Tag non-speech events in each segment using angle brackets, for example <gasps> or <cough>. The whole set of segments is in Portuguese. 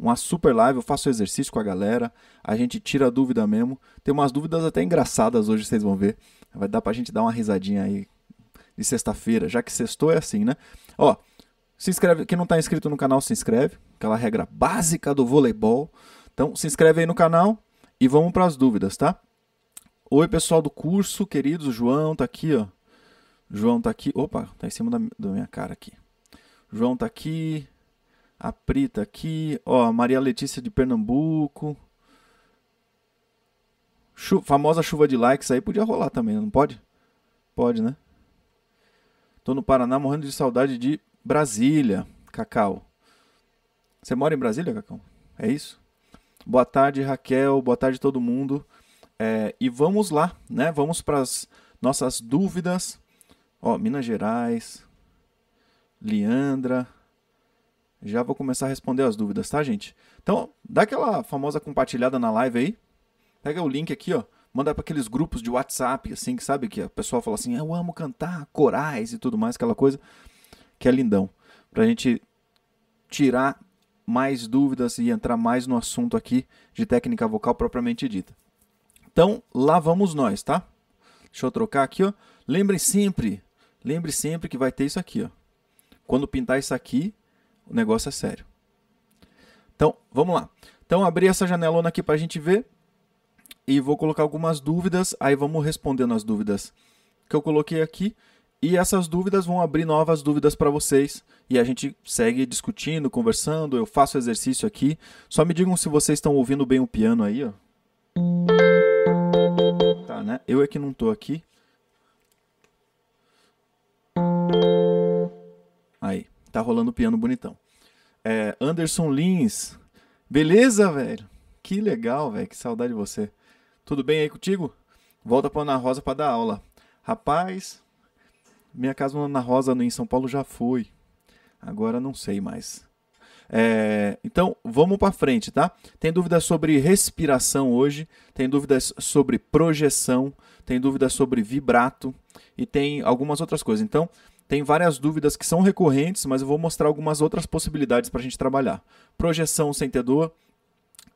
uma super live, eu faço exercício com a galera, a gente tira dúvida mesmo. Tem umas dúvidas até engraçadas hoje, vocês vão ver. Vai dar pra gente dar uma risadinha aí de sexta-feira, já que sextou é assim, né? Ó, se inscreve, quem não tá inscrito no canal, se inscreve, aquela regra básica do voleibol. Então, se inscreve aí no canal e vamos para as dúvidas, tá? Oi, pessoal do curso, queridos, o João tá aqui, ó. João tá aqui. Opa, tá em cima da, da minha cara aqui. João tá aqui. A Pri tá aqui. Ó, Maria Letícia de Pernambuco. Chu famosa chuva de likes aí podia rolar também, não pode? Pode, né? Tô no Paraná morrendo de saudade de Brasília, Cacau. Você mora em Brasília, Cacau? É isso? Boa tarde, Raquel. Boa tarde, todo mundo. É, e vamos lá, né? Vamos para as nossas dúvidas. Ó, Minas Gerais, Leandra. Já vou começar a responder as dúvidas, tá, gente? Então, dá aquela famosa compartilhada na live aí. Pega o link aqui, ó. Manda para aqueles grupos de WhatsApp, assim, que sabe que a pessoa fala assim: eu amo cantar corais e tudo mais, aquela coisa que é lindão. Pra gente tirar mais dúvidas e entrar mais no assunto aqui de técnica vocal propriamente dita. Então, lá vamos nós, tá? Deixa eu trocar aqui, ó. Lembre sempre, lembre sempre que vai ter isso aqui, ó. Quando pintar isso aqui, o negócio é sério. Então, vamos lá. Então, abri essa janelona aqui para a gente ver e vou colocar algumas dúvidas, aí vamos respondendo as dúvidas que eu coloquei aqui. E essas dúvidas vão abrir novas dúvidas para vocês e a gente segue discutindo, conversando. Eu faço exercício aqui. Só me digam se vocês estão ouvindo bem o piano aí, ó. Tá, né? Eu é que não tô aqui. Tá rolando o piano bonitão. É, Anderson Lins. Beleza, velho? Que legal, velho. Que saudade de você. Tudo bem aí contigo? Volta para Ana Rosa para dar aula. Rapaz, minha casa na Ana Rosa em São Paulo já foi. Agora não sei mais. É, então, vamos para frente, tá? Tem dúvidas sobre respiração hoje, tem dúvidas sobre projeção, tem dúvidas sobre vibrato e tem algumas outras coisas. Então, tem várias dúvidas que são recorrentes, mas eu vou mostrar algumas outras possibilidades para a gente trabalhar. Projeção sem ter dor,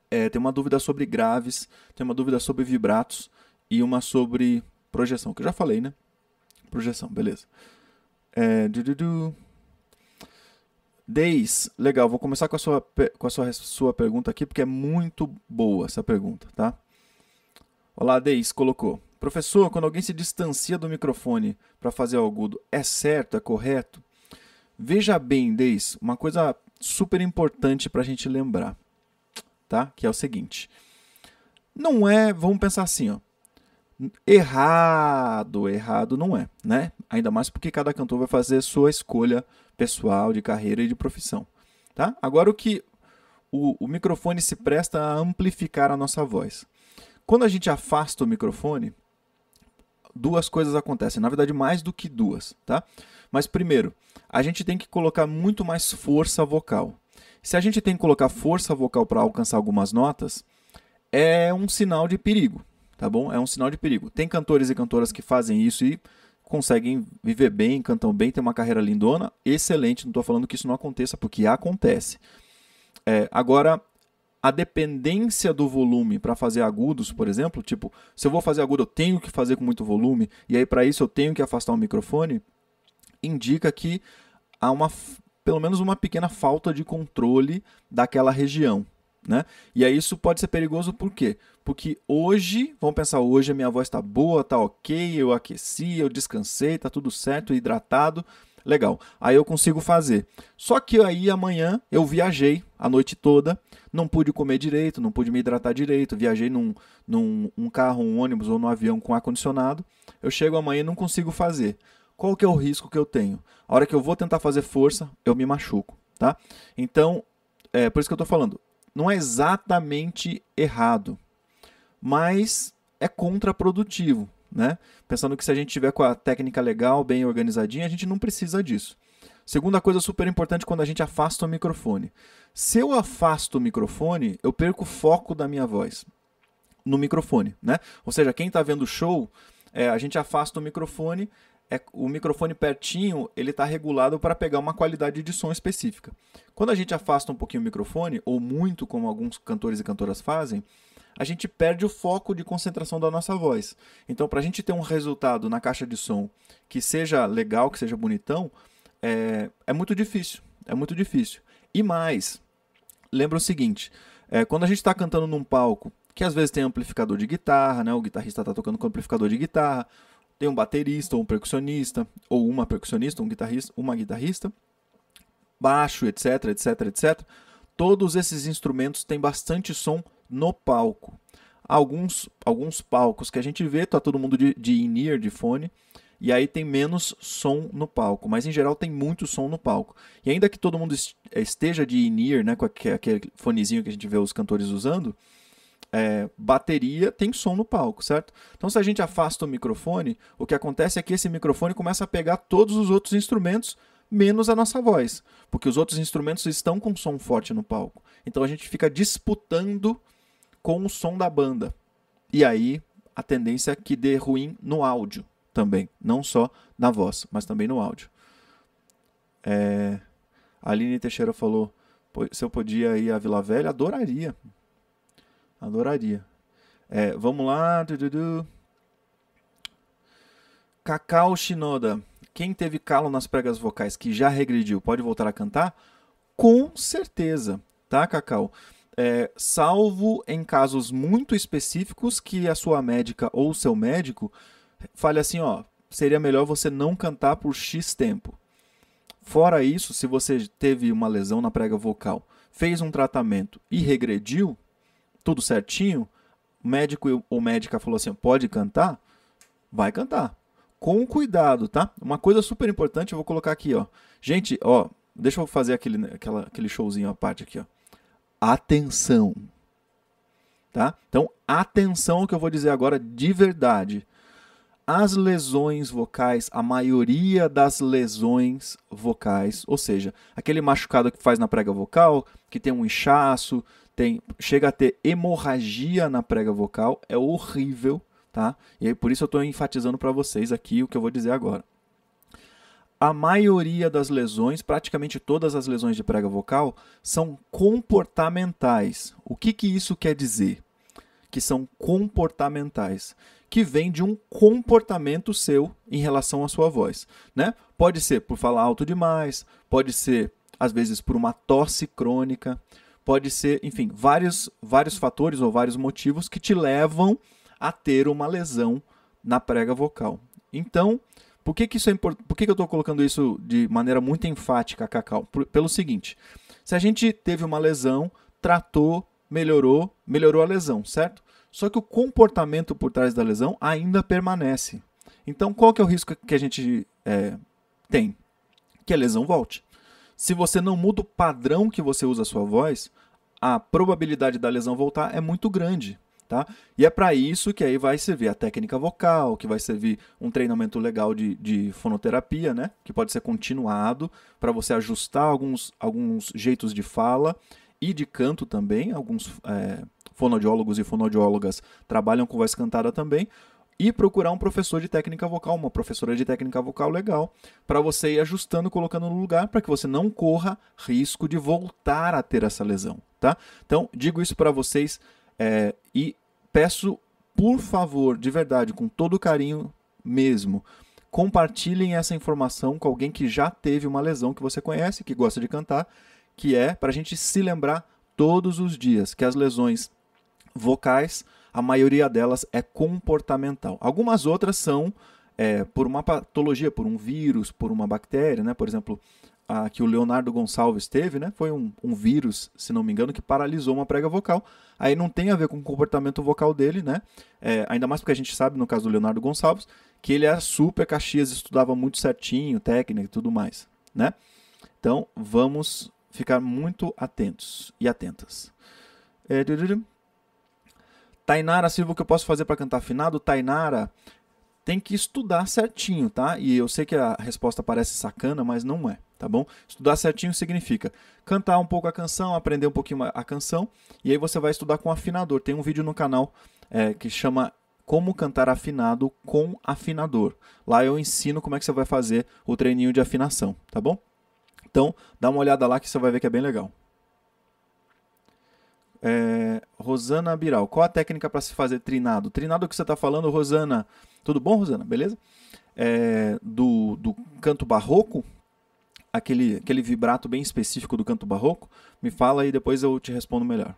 é, tem uma dúvida sobre graves, tem uma dúvida sobre vibratos e uma sobre projeção, que eu já falei, né? Projeção, beleza. É, du, du, du. Deis, legal, vou começar com a, sua, com a sua, sua pergunta aqui, porque é muito boa essa pergunta, tá? Olá, Deis, colocou. Professor, quando alguém se distancia do microfone para fazer o agudo, é certo, é correto? Veja bem, Deis, uma coisa super importante para a gente lembrar tá? Que é o seguinte. Não é, vamos pensar assim, ó. Errado, errado não é, né? Ainda mais porque cada cantor vai fazer sua escolha pessoal de carreira e de profissão, tá? Agora o que o, o microfone se presta a amplificar a nossa voz. Quando a gente afasta o microfone, duas coisas acontecem, na verdade mais do que duas, tá? Mas primeiro, a gente tem que colocar muito mais força vocal. Se a gente tem que colocar força vocal para alcançar algumas notas, é um sinal de perigo, tá bom? É um sinal de perigo. Tem cantores e cantoras que fazem isso e conseguem viver bem, cantam bem, tem uma carreira lindona, excelente. Não estou falando que isso não aconteça, porque acontece. É, agora, a dependência do volume para fazer agudos, por exemplo, tipo, se eu vou fazer agudo, eu tenho que fazer com muito volume, e aí para isso eu tenho que afastar o microfone, indica que há uma pelo menos uma pequena falta de controle daquela região. Né? E aí isso pode ser perigoso por quê? Porque hoje, vamos pensar, hoje a minha voz está boa, está ok, eu aqueci, eu descansei, está tudo certo, hidratado, legal. Aí eu consigo fazer. Só que aí amanhã eu viajei a noite toda, não pude comer direito, não pude me hidratar direito, viajei num, num um carro, um ônibus ou num avião com ar-condicionado, eu chego amanhã e não consigo fazer qual que é o risco que eu tenho? A hora que eu vou tentar fazer força, eu me machuco, tá? Então, é por isso que eu estou falando, não é exatamente errado, mas é contraprodutivo, né? Pensando que se a gente tiver com a técnica legal, bem organizadinha, a gente não precisa disso. Segunda coisa super importante quando a gente afasta o microfone. Se eu afasto o microfone, eu perco o foco da minha voz no microfone, né? Ou seja, quem está vendo o show, é, a gente afasta o microfone é, o microfone pertinho ele está regulado para pegar uma qualidade de som específica. Quando a gente afasta um pouquinho o microfone, ou muito, como alguns cantores e cantoras fazem, a gente perde o foco de concentração da nossa voz. Então, para a gente ter um resultado na caixa de som que seja legal, que seja bonitão, é, é muito difícil. É muito difícil. E mais, lembra o seguinte: é, quando a gente está cantando num palco, que às vezes tem amplificador de guitarra, né? o guitarrista está tocando com amplificador de guitarra, tem um baterista ou um percussionista, ou uma percussionista, um guitarrista, uma guitarrista, baixo, etc, etc, etc. Todos esses instrumentos têm bastante som no palco. Alguns, alguns palcos que a gente vê, tá todo mundo de, de in-ear, de fone, e aí tem menos som no palco, mas em geral tem muito som no palco. E ainda que todo mundo esteja de in-ear, né, com aquele fonezinho que a gente vê os cantores usando, é, bateria tem som no palco, certo? Então, se a gente afasta o microfone, o que acontece é que esse microfone começa a pegar todos os outros instrumentos, menos a nossa voz, porque os outros instrumentos estão com som forte no palco. Então, a gente fica disputando com o som da banda. E aí, a tendência é que dê ruim no áudio também, não só na voz, mas também no áudio. É... A Aline Teixeira falou: se eu podia ir à Vila Velha, adoraria. Adoraria. É, vamos lá. Cacau Shinoda. Quem teve calo nas pregas vocais que já regrediu, pode voltar a cantar? Com certeza, tá, Cacau? É, salvo em casos muito específicos que a sua médica ou o seu médico fale assim, ó, seria melhor você não cantar por X tempo. Fora isso, se você teve uma lesão na prega vocal, fez um tratamento e regrediu, tudo certinho, o médico ou médica falou assim: pode cantar? Vai cantar. Com cuidado, tá? Uma coisa super importante, eu vou colocar aqui, ó. Gente, ó, deixa eu fazer aquele, aquela, aquele showzinho à parte aqui, ó. Atenção. Tá? Então, atenção ao que eu vou dizer agora de verdade. As lesões vocais, a maioria das lesões vocais, ou seja, aquele machucado que faz na prega vocal, que tem um inchaço, tem chega a ter hemorragia na prega vocal, é horrível, tá? E aí, por isso eu estou enfatizando para vocês aqui o que eu vou dizer agora. A maioria das lesões, praticamente todas as lesões de prega vocal, são comportamentais. O que, que isso quer dizer? Que são comportamentais, que vem de um comportamento seu em relação à sua voz, né? Pode ser por falar alto demais, pode ser às vezes por uma tosse crônica, pode ser, enfim, vários, vários fatores ou vários motivos que te levam a ter uma lesão na prega vocal. Então, por que, que isso é importante? Por que, que eu estou colocando isso de maneira muito enfática, Cacau? Por, pelo seguinte: se a gente teve uma lesão, tratou, melhorou, melhorou a lesão, certo? Só que o comportamento por trás da lesão ainda permanece. Então, qual que é o risco que a gente é, tem? Que a lesão volte se você não muda o padrão que você usa a sua voz, a probabilidade da lesão voltar é muito grande. Tá? E é para isso que aí vai servir a técnica vocal, que vai servir um treinamento legal de, de fonoterapia, né? que pode ser continuado para você ajustar alguns, alguns jeitos de fala e de canto também. Alguns é, fonoaudiólogos e fonoaudiólogas trabalham com voz cantada também, e procurar um professor de técnica vocal, uma professora de técnica vocal legal, para você ir ajustando, colocando no lugar, para que você não corra risco de voltar a ter essa lesão, tá? Então, digo isso para vocês é, e peço, por favor, de verdade, com todo carinho mesmo, compartilhem essa informação com alguém que já teve uma lesão que você conhece, que gosta de cantar, que é para a gente se lembrar todos os dias que as lesões vocais a maioria delas é comportamental. Algumas outras são é, por uma patologia, por um vírus, por uma bactéria, né? Por exemplo, a que o Leonardo Gonçalves teve, né? Foi um, um, vírus, se não me engano, que paralisou uma prega vocal. Aí não tem a ver com o comportamento vocal dele, né? É, ainda mais porque a gente sabe, no caso do Leonardo Gonçalves, que ele era super Caxias, estudava muito certinho, técnica e tudo mais, né? Então, vamos ficar muito atentos e atentas. É, Tainara Silva, o que eu posso fazer para cantar afinado? Tainara, tem que estudar certinho, tá? E eu sei que a resposta parece sacana, mas não é, tá bom? Estudar certinho significa cantar um pouco a canção, aprender um pouquinho a canção, e aí você vai estudar com afinador. Tem um vídeo no canal é, que chama como cantar afinado com afinador. Lá eu ensino como é que você vai fazer o treininho de afinação, tá bom? Então, dá uma olhada lá que você vai ver que é bem legal. É, Rosana Biral, qual a técnica para se fazer trinado? Trinado que você está falando, Rosana. Tudo bom, Rosana? Beleza? É, do, do canto barroco, aquele, aquele vibrato bem específico do canto barroco, me fala e depois eu te respondo melhor.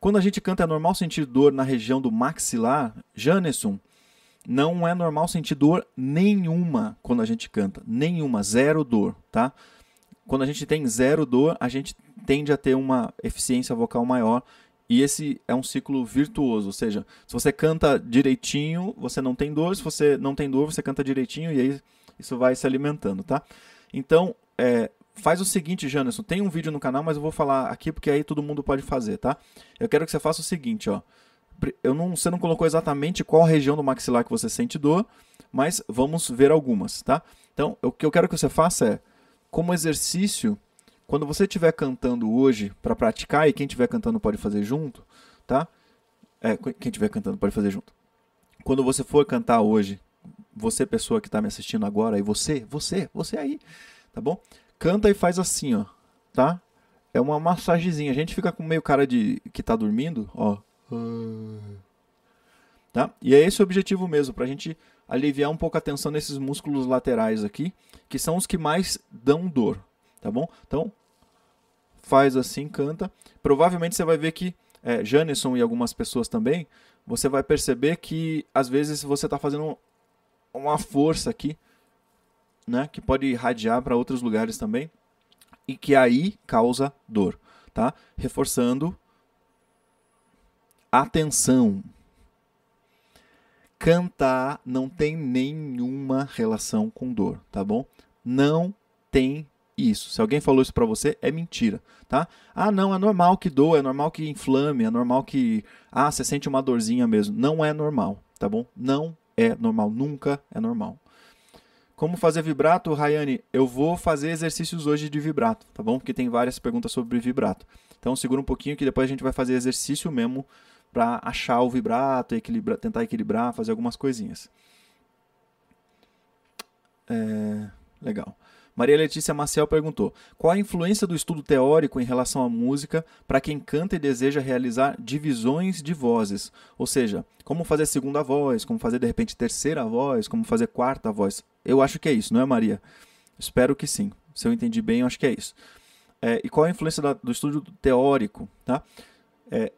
Quando a gente canta, é normal sentir dor na região do maxilar? Janesson, não é normal sentir dor nenhuma quando a gente canta. Nenhuma, zero dor, tá? Quando a gente tem zero dor, a gente tende a ter uma eficiência vocal maior. E esse é um ciclo virtuoso, ou seja, se você canta direitinho, você não tem dor, se você não tem dor, você canta direitinho e aí isso vai se alimentando, tá? Então, é, faz o seguinte, Janderson, tem um vídeo no canal, mas eu vou falar aqui porque aí todo mundo pode fazer, tá? Eu quero que você faça o seguinte, ó. Eu não, você não colocou exatamente qual região do maxilar que você sente dor, mas vamos ver algumas, tá? Então, o que eu quero que você faça é como exercício, quando você estiver cantando hoje para praticar, e quem estiver cantando pode fazer junto, tá? É, quem estiver cantando pode fazer junto. Quando você for cantar hoje, você pessoa que está me assistindo agora, e você, você, você aí, tá bom? Canta e faz assim, ó, tá? É uma massagezinha. A gente fica com meio cara de que tá dormindo, ó. Tá? E é esse o objetivo mesmo, pra gente aliviar um pouco a tensão nesses músculos laterais aqui, que são os que mais dão dor, tá bom? Então, faz assim, canta. Provavelmente você vai ver que, é, e algumas pessoas também, você vai perceber que às vezes você está fazendo uma força aqui, né, que pode irradiar para outros lugares também, e que aí causa dor, tá? Reforçando atenção, Cantar não tem nenhuma relação com dor, tá bom? Não tem isso. Se alguém falou isso para você, é mentira, tá? Ah, não, é normal que doa, é normal que inflame, é normal que ah, você sente uma dorzinha mesmo. Não é normal, tá bom? Não é normal, nunca é normal. Como fazer vibrato, Rayane? Eu vou fazer exercícios hoje de vibrato, tá bom? Porque tem várias perguntas sobre vibrato. Então segura um pouquinho que depois a gente vai fazer exercício mesmo para achar o vibrato, equilibra, tentar equilibrar, fazer algumas coisinhas. É, legal. Maria Letícia Maciel perguntou: qual a influência do estudo teórico em relação à música para quem canta e deseja realizar divisões de vozes? Ou seja, como fazer segunda voz, como fazer de repente terceira voz, como fazer quarta voz? Eu acho que é isso, não é, Maria? Espero que sim. Se eu entendi bem, eu acho que é isso. É, e qual a influência da, do estudo teórico? Tá? É,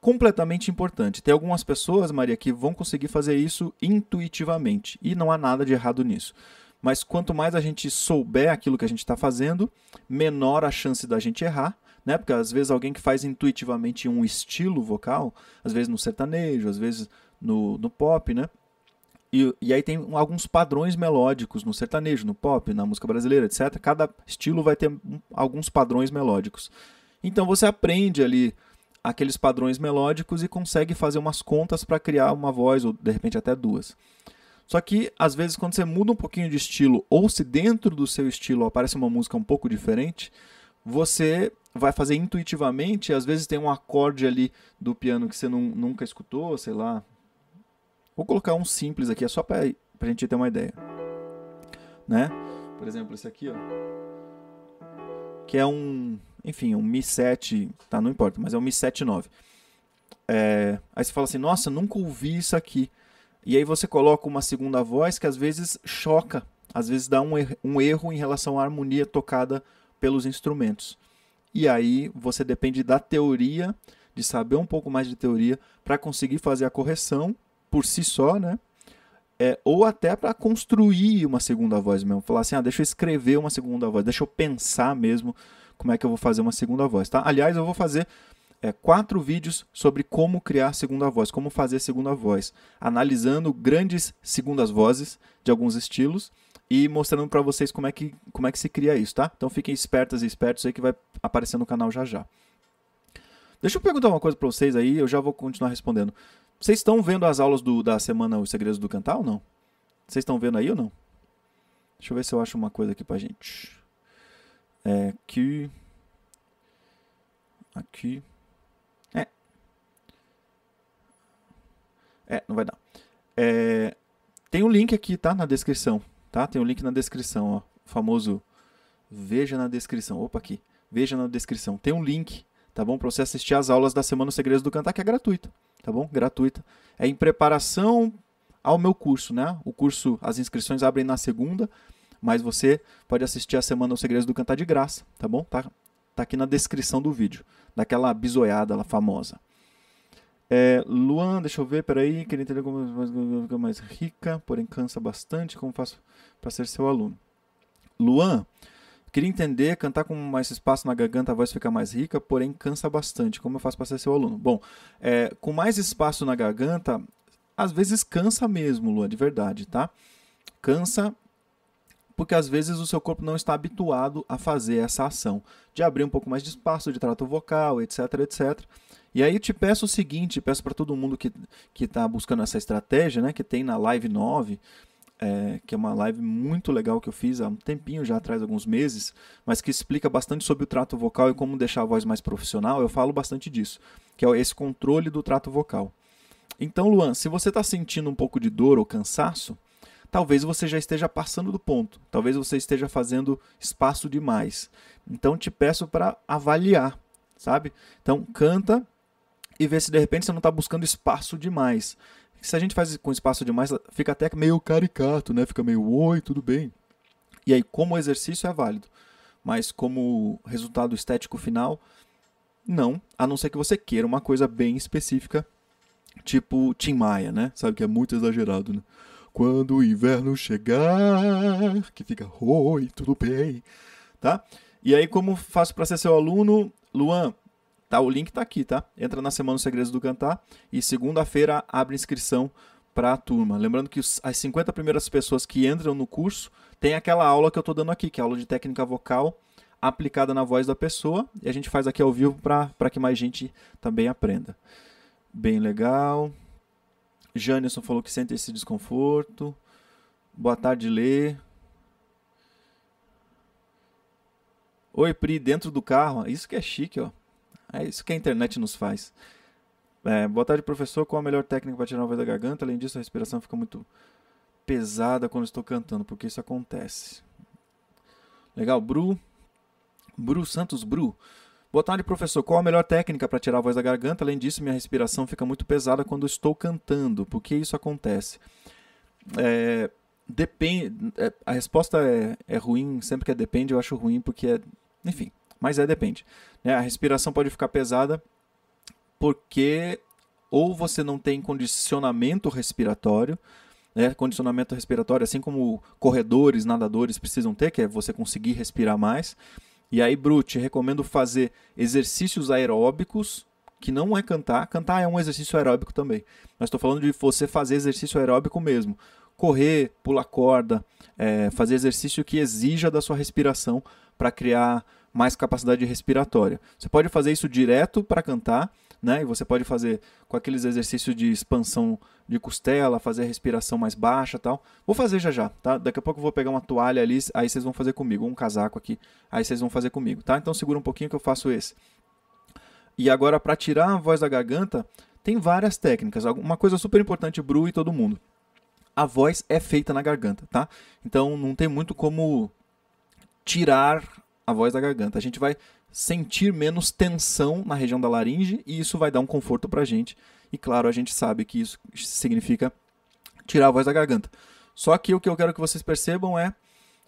completamente importante. Tem algumas pessoas, Maria, que vão conseguir fazer isso intuitivamente e não há nada de errado nisso. Mas quanto mais a gente souber aquilo que a gente está fazendo, menor a chance da gente errar, né? Porque às vezes alguém que faz intuitivamente um estilo vocal, às vezes no sertanejo, às vezes no, no pop, né? E, e aí tem alguns padrões melódicos no sertanejo, no pop, na música brasileira, etc. Cada estilo vai ter alguns padrões melódicos. Então você aprende ali aqueles padrões melódicos e consegue fazer umas contas para criar uma voz, ou de repente até duas. Só que, às vezes, quando você muda um pouquinho de estilo, ou se dentro do seu estilo aparece uma música um pouco diferente, você vai fazer intuitivamente, às vezes tem um acorde ali do piano que você não, nunca escutou, sei lá. Vou colocar um simples aqui, é só para a gente ter uma ideia. Né? Por exemplo, esse aqui, ó, que é um enfim, um Mi 7, tá, não importa, mas é um Mi 7 9. É, aí você fala assim, nossa, nunca ouvi isso aqui. E aí você coloca uma segunda voz que às vezes choca, às vezes dá um, er um erro em relação à harmonia tocada pelos instrumentos. E aí você depende da teoria, de saber um pouco mais de teoria, para conseguir fazer a correção por si só, né? É, ou até para construir uma segunda voz mesmo. Falar assim, ah, deixa eu escrever uma segunda voz, deixa eu pensar mesmo como é que eu vou fazer uma segunda voz, tá? Aliás, eu vou fazer é, quatro vídeos sobre como criar segunda voz, como fazer segunda voz, analisando grandes segundas vozes de alguns estilos e mostrando para vocês como é, que, como é que se cria isso, tá? Então fiquem espertas e espertos aí que vai aparecer no canal já já. Deixa eu perguntar uma coisa para vocês aí, eu já vou continuar respondendo. Vocês estão vendo as aulas do, da semana Os Segredos do Cantar ou não? Vocês estão vendo aí ou não? Deixa eu ver se eu acho uma coisa aqui pra gente. É, aqui. Aqui. É, não vai dar. É, tem um link aqui, tá? Na descrição, tá? Tem um link na descrição, ó. O famoso veja na descrição. Opa, aqui. Veja na descrição. Tem um link, tá bom? Para você assistir as aulas da Semana Segredos do Cantar, que é gratuita, tá bom? Gratuita. É em preparação ao meu curso, né? O curso, as inscrições abrem na segunda, mas você pode assistir a Semana Os Segredos do Cantar de graça, tá bom? Tá, tá aqui na descrição do vídeo, daquela bisoiada lá famosa. É, Luan, deixa eu ver, peraí, queria entender como ficar mais rica, porém cansa bastante, como faço para ser seu aluno? Luan, queria entender, cantar com mais espaço na garganta, a voz fica mais rica, porém cansa bastante, como eu faço para ser seu aluno? Bom, é, com mais espaço na garganta, às vezes cansa mesmo, Luan, de verdade, tá? Cansa porque às vezes o seu corpo não está habituado a fazer essa ação, de abrir um pouco mais de espaço, de trato vocal, etc, etc. E aí te peço o seguinte, peço para todo mundo que está buscando essa estratégia, né, que tem na Live 9, é, que é uma live muito legal que eu fiz há um tempinho já atrás, alguns meses, mas que explica bastante sobre o trato vocal e como deixar a voz mais profissional. Eu falo bastante disso, que é esse controle do trato vocal. Então, Luan, se você está sentindo um pouco de dor ou cansaço, talvez você já esteja passando do ponto, talvez você esteja fazendo espaço demais. Então, te peço para avaliar, sabe? Então, canta e ver se de repente você não está buscando espaço demais. Se a gente faz com espaço demais, fica até meio caricato, né? Fica meio oi, tudo bem. E aí, como exercício é válido, mas como resultado estético final, não, a não ser que você queira uma coisa bem específica, tipo Tim Maia, né? Sabe que é muito exagerado, né? Quando o inverno chegar, que fica oi, tudo bem, tá? E aí, como faço para ser seu aluno? Luan, Tá, o link está aqui, tá? Entra na Semana dos Segredos do Cantar e segunda-feira abre inscrição para a turma. Lembrando que as 50 primeiras pessoas que entram no curso tem aquela aula que eu estou dando aqui, que é a aula de técnica vocal aplicada na voz da pessoa. E a gente faz aqui ao vivo para que mais gente também aprenda. Bem legal. Janison falou que sente esse desconforto. Boa tarde, Lê. Oi, Pri, dentro do carro. Isso que é chique, ó. É isso que a internet nos faz. É, boa tarde, professor. Qual a melhor técnica para tirar a voz da garganta? Além disso, a respiração fica muito pesada quando estou cantando, porque isso acontece. Legal, Bru. Bru Santos Bru. Boa tarde, professor. Qual a melhor técnica para tirar a voz da garganta? Além disso, minha respiração fica muito pesada quando estou cantando. Por que isso acontece? É, depende. É, a resposta é, é ruim sempre que é depende. Eu acho ruim porque é. Enfim, mas é depende. Né? A respiração pode ficar pesada porque ou você não tem condicionamento respiratório, né? condicionamento respiratório, assim como corredores, nadadores precisam ter, que é você conseguir respirar mais. E aí, Brute, recomendo fazer exercícios aeróbicos, que não é cantar. Cantar é um exercício aeróbico também. Mas estou falando de você fazer exercício aeróbico mesmo. Correr, pular corda, é, fazer exercício que exija da sua respiração para criar mais capacidade respiratória. Você pode fazer isso direto para cantar, né? E você pode fazer com aqueles exercícios de expansão de costela, fazer a respiração mais baixa, tal. Vou fazer já já, tá? Daqui a pouco eu vou pegar uma toalha ali, aí vocês vão fazer comigo, um casaco aqui, aí vocês vão fazer comigo, tá? Então segura um pouquinho que eu faço esse. E agora para tirar a voz da garganta, tem várias técnicas. Uma coisa super importante, Bru e todo mundo. A voz é feita na garganta, tá? Então não tem muito como tirar a voz da garganta. A gente vai sentir menos tensão na região da laringe e isso vai dar um conforto para a gente. E claro, a gente sabe que isso significa tirar a voz da garganta. Só que o que eu quero que vocês percebam é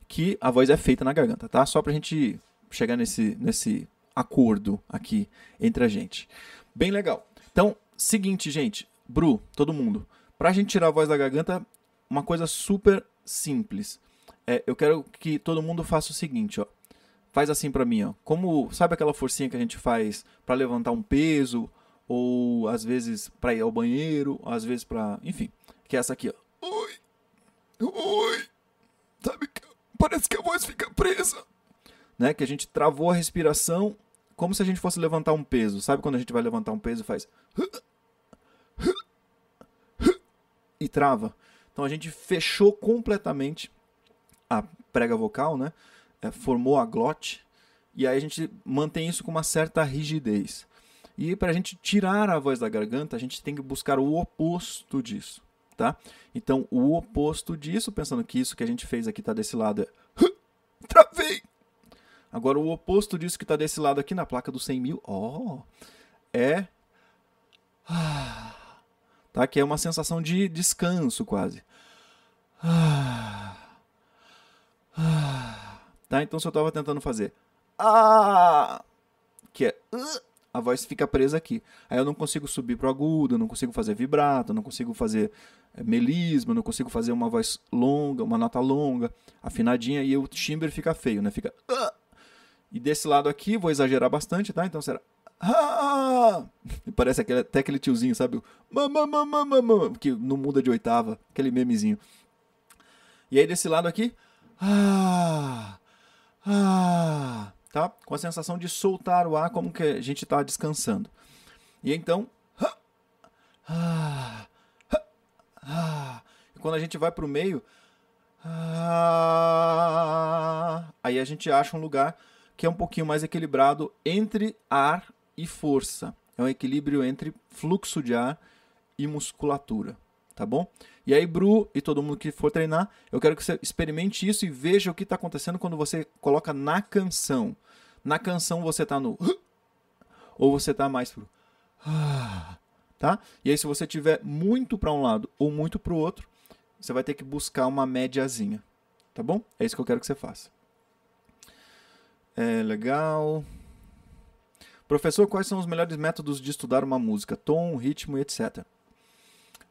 que a voz é feita na garganta, tá? Só para a gente chegar nesse, nesse acordo aqui entre a gente. Bem legal. Então, seguinte, gente. Bru, todo mundo. Para a gente tirar a voz da garganta, uma coisa super simples. É, eu quero que todo mundo faça o seguinte, ó faz assim para mim, ó. Como, sabe aquela forcinha que a gente faz para levantar um peso ou às vezes para ir ao banheiro, às vezes para, enfim, que é essa aqui, ó. Oi. Oi. Sabe que parece que a voz fica presa, né? Que a gente travou a respiração como se a gente fosse levantar um peso. Sabe quando a gente vai levantar um peso e faz e trava? Então a gente fechou completamente a prega vocal, né? É, formou a glote, e aí a gente mantém isso com uma certa rigidez. E para a gente tirar a voz da garganta, a gente tem que buscar o oposto disso, tá? Então, o oposto disso, pensando que isso que a gente fez aqui está desse lado, é travei. Agora, o oposto disso que está desse lado aqui na placa dos 100 mil, ó, é tá? Que é uma sensação de descanso quase. Tá? Então se eu estava tentando fazer ah, que é a voz fica presa aqui. Aí eu não consigo subir pro agudo, não consigo fazer vibrato, não consigo fazer é, melisma, não consigo fazer uma voz longa, uma nota longa, afinadinha e o timbre fica feio, né? Fica e desse lado aqui, vou exagerar bastante, tá? Então será ah! <laughs> Parece aquele, até aquele tiozinho, sabe? Que não muda de oitava, aquele memezinho. E aí desse lado aqui, ah, ah, tá? Com a sensação de soltar o ar como que a gente está descansando. E então, ah, ah, e quando a gente vai para o meio, ah, aí a gente acha um lugar que é um pouquinho mais equilibrado entre ar e força. É um equilíbrio entre fluxo de ar e musculatura, tá bom? E aí, Bru e todo mundo que for treinar, eu quero que você experimente isso e veja o que está acontecendo quando você coloca na canção. Na canção você está no ou você está mais pro tá? E aí se você tiver muito para um lado ou muito para o outro, você vai ter que buscar uma médiazinha, tá bom? É isso que eu quero que você faça. É legal. Professor, quais são os melhores métodos de estudar uma música? Tom, ritmo etc.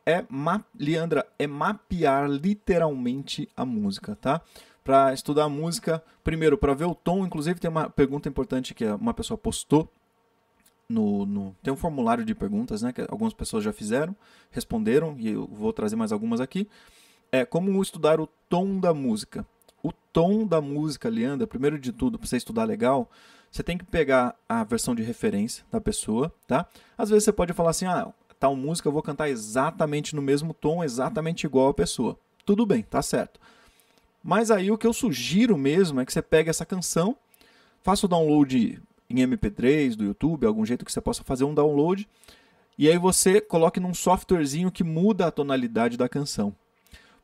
É, Leandra, é mapear literalmente a música, tá? Para estudar a música, primeiro, para ver o tom, inclusive tem uma pergunta importante que uma pessoa postou no, no, tem um formulário de perguntas, né, que algumas pessoas já fizeram, responderam e eu vou trazer mais algumas aqui. É como estudar o tom da música. O tom da música, Leandra, primeiro de tudo, para você estudar legal, você tem que pegar a versão de referência da pessoa, tá? Às vezes você pode falar assim, ah, tal música eu vou cantar exatamente no mesmo tom, exatamente igual a pessoa. Tudo bem, tá certo. Mas aí o que eu sugiro mesmo é que você pegue essa canção, faça o download em MP3 do YouTube, algum jeito que você possa fazer um download, e aí você coloque num softwarezinho que muda a tonalidade da canção.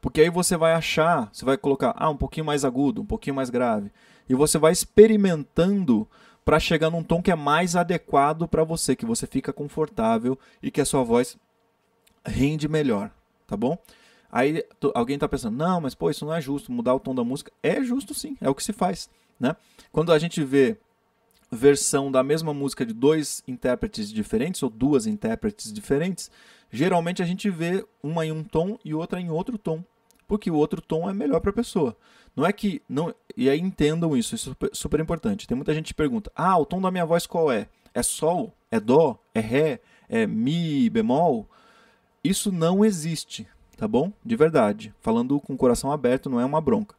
Porque aí você vai achar, você vai colocar ah, um pouquinho mais agudo, um pouquinho mais grave e você vai experimentando para chegar num tom que é mais adequado para você, que você fica confortável e que a sua voz rende melhor, tá bom? Aí alguém está pensando, não, mas pô, isso não é justo, mudar o tom da música. É justo sim, é o que se faz, né? Quando a gente vê versão da mesma música de dois intérpretes diferentes ou duas intérpretes diferentes, geralmente a gente vê uma em um tom e outra em outro tom, porque o outro tom é melhor para a pessoa. Não é que. Não, e aí entendam isso, isso é super, super importante. Tem muita gente que pergunta: ah, o tom da minha voz qual é? É sol? É dó? É ré? É mi bemol? Isso não existe, tá bom? De verdade. Falando com o coração aberto, não é uma bronca.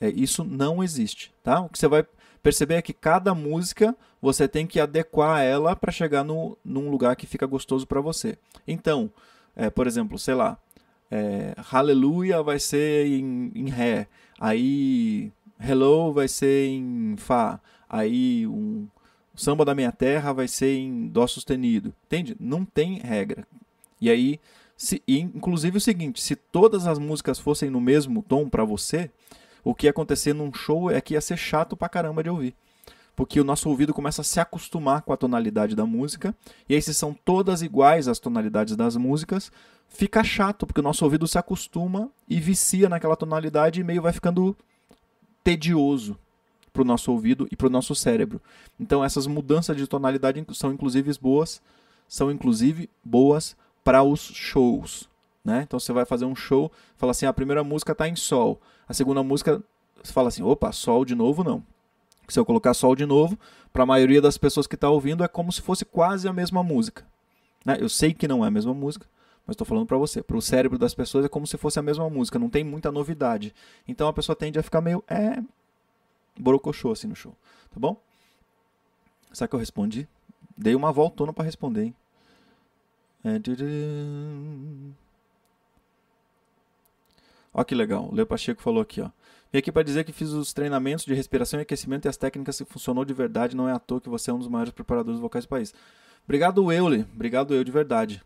É, isso não existe, tá? O que você vai perceber é que cada música você tem que adequar ela para chegar no, num lugar que fica gostoso para você. Então, é, por exemplo, sei lá, é, Hallelujah vai ser em, em Ré, aí Hello vai ser em Fá, aí um Samba da Minha Terra vai ser em Dó sustenido, entende? Não tem regra. E aí, se, inclusive o seguinte, se todas as músicas fossem no mesmo tom para você, o que ia acontecer num show é que ia ser chato pra caramba de ouvir porque o nosso ouvido começa a se acostumar com a tonalidade da música, e aí se são todas iguais as tonalidades das músicas, fica chato, porque o nosso ouvido se acostuma e vicia naquela tonalidade e meio vai ficando tedioso para o nosso ouvido e para o nosso cérebro. Então essas mudanças de tonalidade são inclusive boas, são inclusive boas para os shows. Né? Então você vai fazer um show, fala assim, ah, a primeira música está em sol, a segunda música você fala assim, opa, sol de novo não. Se eu colocar sol de novo, para a maioria das pessoas que está ouvindo é como se fosse quase a mesma música. Né? Eu sei que não é a mesma música, mas estou falando para você. Para o cérebro das pessoas é como se fosse a mesma música, não tem muita novidade. Então a pessoa tende a ficar meio. É. Borocochô assim no show. Tá bom? Será que eu respondi? Dei uma voltona para responder, hein? É... Ó que legal. O Leo Pacheco falou aqui, ó. Vim aqui para dizer que fiz os treinamentos de respiração e aquecimento e as técnicas que funcionou de verdade. Não é à toa que você é um dos maiores preparadores vocais do país. Obrigado, Euler. Obrigado, eu de verdade.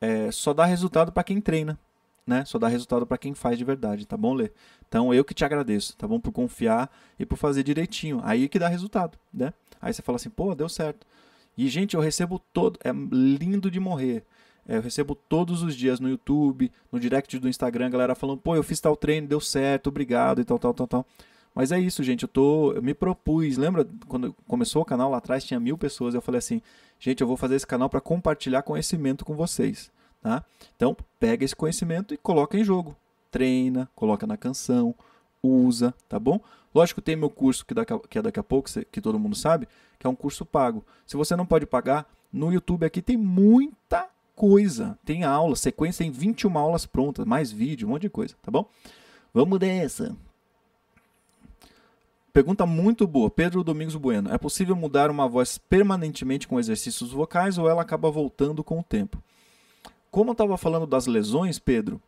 É, só dá resultado para quem treina, né? Só dá resultado para quem faz de verdade, tá bom, Lê? Então eu que te agradeço, tá bom? Por confiar e por fazer direitinho. Aí que dá resultado, né? Aí você fala assim, pô, deu certo. E, gente, eu recebo todo. É lindo de morrer. É, eu recebo todos os dias no YouTube, no direct do Instagram, galera falando, pô, eu fiz tal treino, deu certo, obrigado e tal, tal, tal, tal. Mas é isso, gente. Eu tô, eu me propus. Lembra quando começou o canal lá atrás tinha mil pessoas. Eu falei assim, gente, eu vou fazer esse canal para compartilhar conhecimento com vocês, tá? Então pega esse conhecimento e coloca em jogo. Treina, coloca na canção, usa, tá bom? Lógico, tem meu curso que, daqui a, que é daqui a pouco, que todo mundo sabe, que é um curso pago. Se você não pode pagar, no YouTube aqui tem muita coisa. Tem aula, sequência, tem 21 aulas prontas, mais vídeo, um monte de coisa, tá bom? Vamos dessa. Pergunta muito boa. Pedro Domingos Bueno. É possível mudar uma voz permanentemente com exercícios vocais ou ela acaba voltando com o tempo? Como eu estava falando das lesões, Pedro,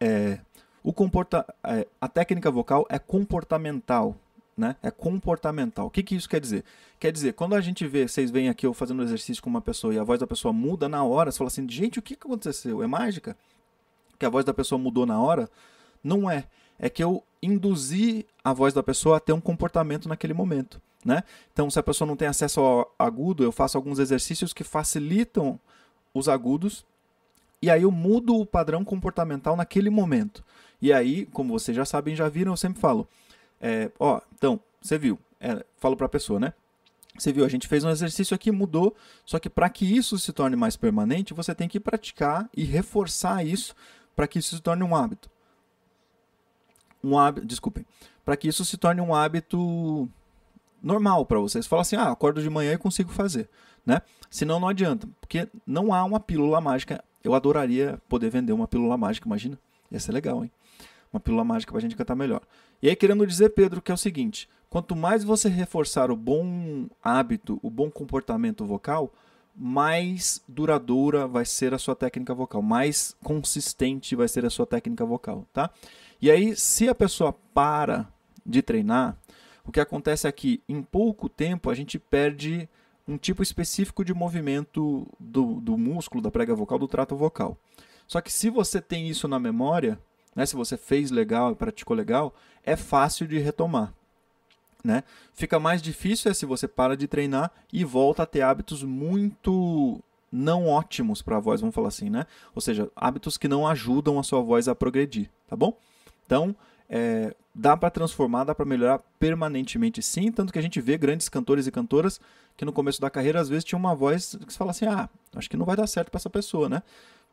é, o comporta, é, a técnica vocal é comportamental. Né? É comportamental. O que, que isso quer dizer? Quer dizer, quando a gente vê, vocês veem aqui eu fazendo um exercício com uma pessoa e a voz da pessoa muda na hora, você fala assim, gente, o que aconteceu? É mágica? Que a voz da pessoa mudou na hora? Não é é que eu induzi a voz da pessoa a ter um comportamento naquele momento. Né? Então, se a pessoa não tem acesso ao agudo, eu faço alguns exercícios que facilitam os agudos e aí eu mudo o padrão comportamental naquele momento. E aí, como vocês já sabem, já viram, eu sempre falo, é, ó, então, você viu, é, falo para a pessoa, né? Você viu, a gente fez um exercício aqui, mudou, só que para que isso se torne mais permanente, você tem que praticar e reforçar isso para que isso se torne um hábito um hábito, desculpem, para que isso se torne um hábito normal para vocês. Fala assim, ah, acordo de manhã e consigo fazer, né? Senão não adianta, porque não há uma pílula mágica. Eu adoraria poder vender uma pílula mágica, imagina? Ia ser legal, hein? Uma pílula mágica para a gente cantar melhor. E aí, querendo dizer, Pedro, que é o seguinte: quanto mais você reforçar o bom hábito, o bom comportamento vocal, mais duradoura vai ser a sua técnica vocal, mais consistente vai ser a sua técnica vocal, tá? E aí, se a pessoa para de treinar, o que acontece é que em pouco tempo a gente perde um tipo específico de movimento do, do músculo, da prega vocal, do trato vocal. Só que se você tem isso na memória, né, se você fez legal praticou legal, é fácil de retomar. Né? Fica mais difícil é se você para de treinar e volta a ter hábitos muito não ótimos para a voz, vamos falar assim, né? Ou seja, hábitos que não ajudam a sua voz a progredir, tá bom? Então, é, dá para transformar, dá para melhorar permanentemente sim, tanto que a gente vê grandes cantores e cantoras que no começo da carreira às vezes tinha uma voz que você fala assim, ah, acho que não vai dar certo para essa pessoa, né?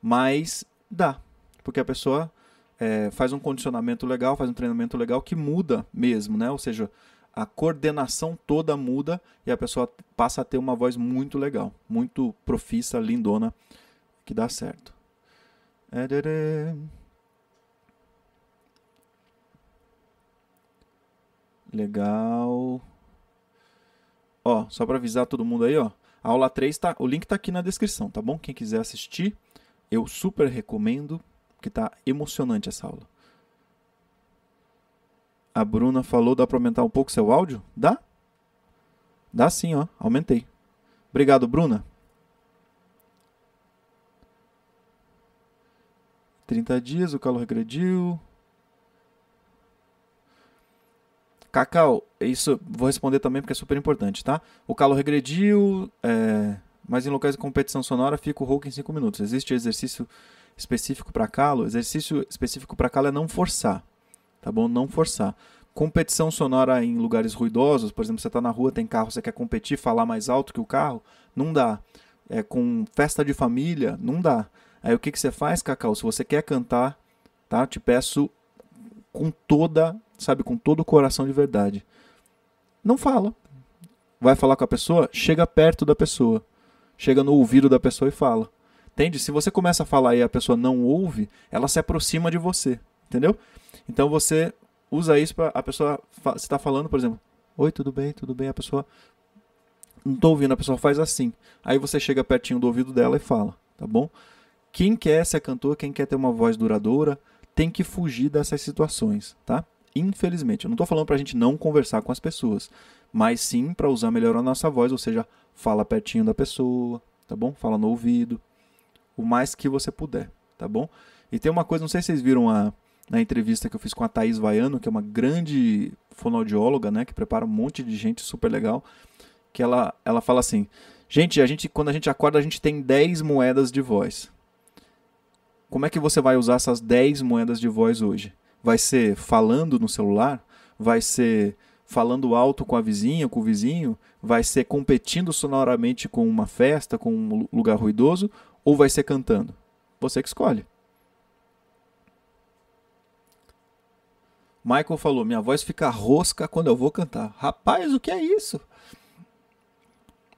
Mas dá, porque a pessoa é, faz um condicionamento legal, faz um treinamento legal que muda mesmo, né? Ou seja, a coordenação toda muda e a pessoa passa a ter uma voz muito legal, muito profissa, lindona, que dá certo. É, Legal. Ó, só para avisar todo mundo aí, ó. A aula 3 tá, o link tá aqui na descrição, tá bom? Quem quiser assistir, eu super recomendo, que tá emocionante essa aula. A Bruna falou, dá para aumentar um pouco seu áudio? Dá? Dá sim, ó. Aumentei. Obrigado, Bruna. 30 dias, o calor regrediu. Cacau, isso vou responder também porque é super importante, tá? O calo regrediu, é, mas em locais de competição sonora fica o rouco em 5 minutos. Existe exercício específico para calo? Exercício específico para calo é não forçar, tá bom? Não forçar. Competição sonora em lugares ruidosos, por exemplo, você está na rua, tem carro, você quer competir, falar mais alto que o carro, não dá. É, com festa de família, não dá. Aí o que, que você faz, Cacau? Se você quer cantar, tá? Te peço com toda sabe, com todo o coração de verdade. Não fala. Vai falar com a pessoa? Chega perto da pessoa. Chega no ouvido da pessoa e fala. Entende? Se você começa a falar e a pessoa não ouve, ela se aproxima de você. Entendeu? Então você usa isso para a pessoa. Você está falando, por exemplo, Oi, tudo bem, tudo bem. A pessoa. Não estou ouvindo, a pessoa faz assim. Aí você chega pertinho do ouvido dela e fala, tá bom? Quem quer ser cantor, quem quer ter uma voz duradoura, tem que fugir dessas situações, tá? Infelizmente, eu não estou falando para a gente não conversar com as pessoas, mas sim para usar melhor a nossa voz, ou seja, fala pertinho da pessoa, tá bom? Fala no ouvido, o mais que você puder, tá bom? E tem uma coisa, não sei se vocês viram a, na entrevista que eu fiz com a Thaís Vaiano, que é uma grande fonoaudióloga, né, que prepara um monte de gente super legal, que ela, ela fala assim, gente, a gente, quando a gente acorda, a gente tem 10 moedas de voz. Como é que você vai usar essas 10 moedas de voz hoje? Vai ser falando no celular? Vai ser falando alto com a vizinha, com o vizinho? Vai ser competindo sonoramente com uma festa, com um lugar ruidoso? Ou vai ser cantando? Você que escolhe. Michael falou: minha voz fica rosca quando eu vou cantar. Rapaz, o que é isso?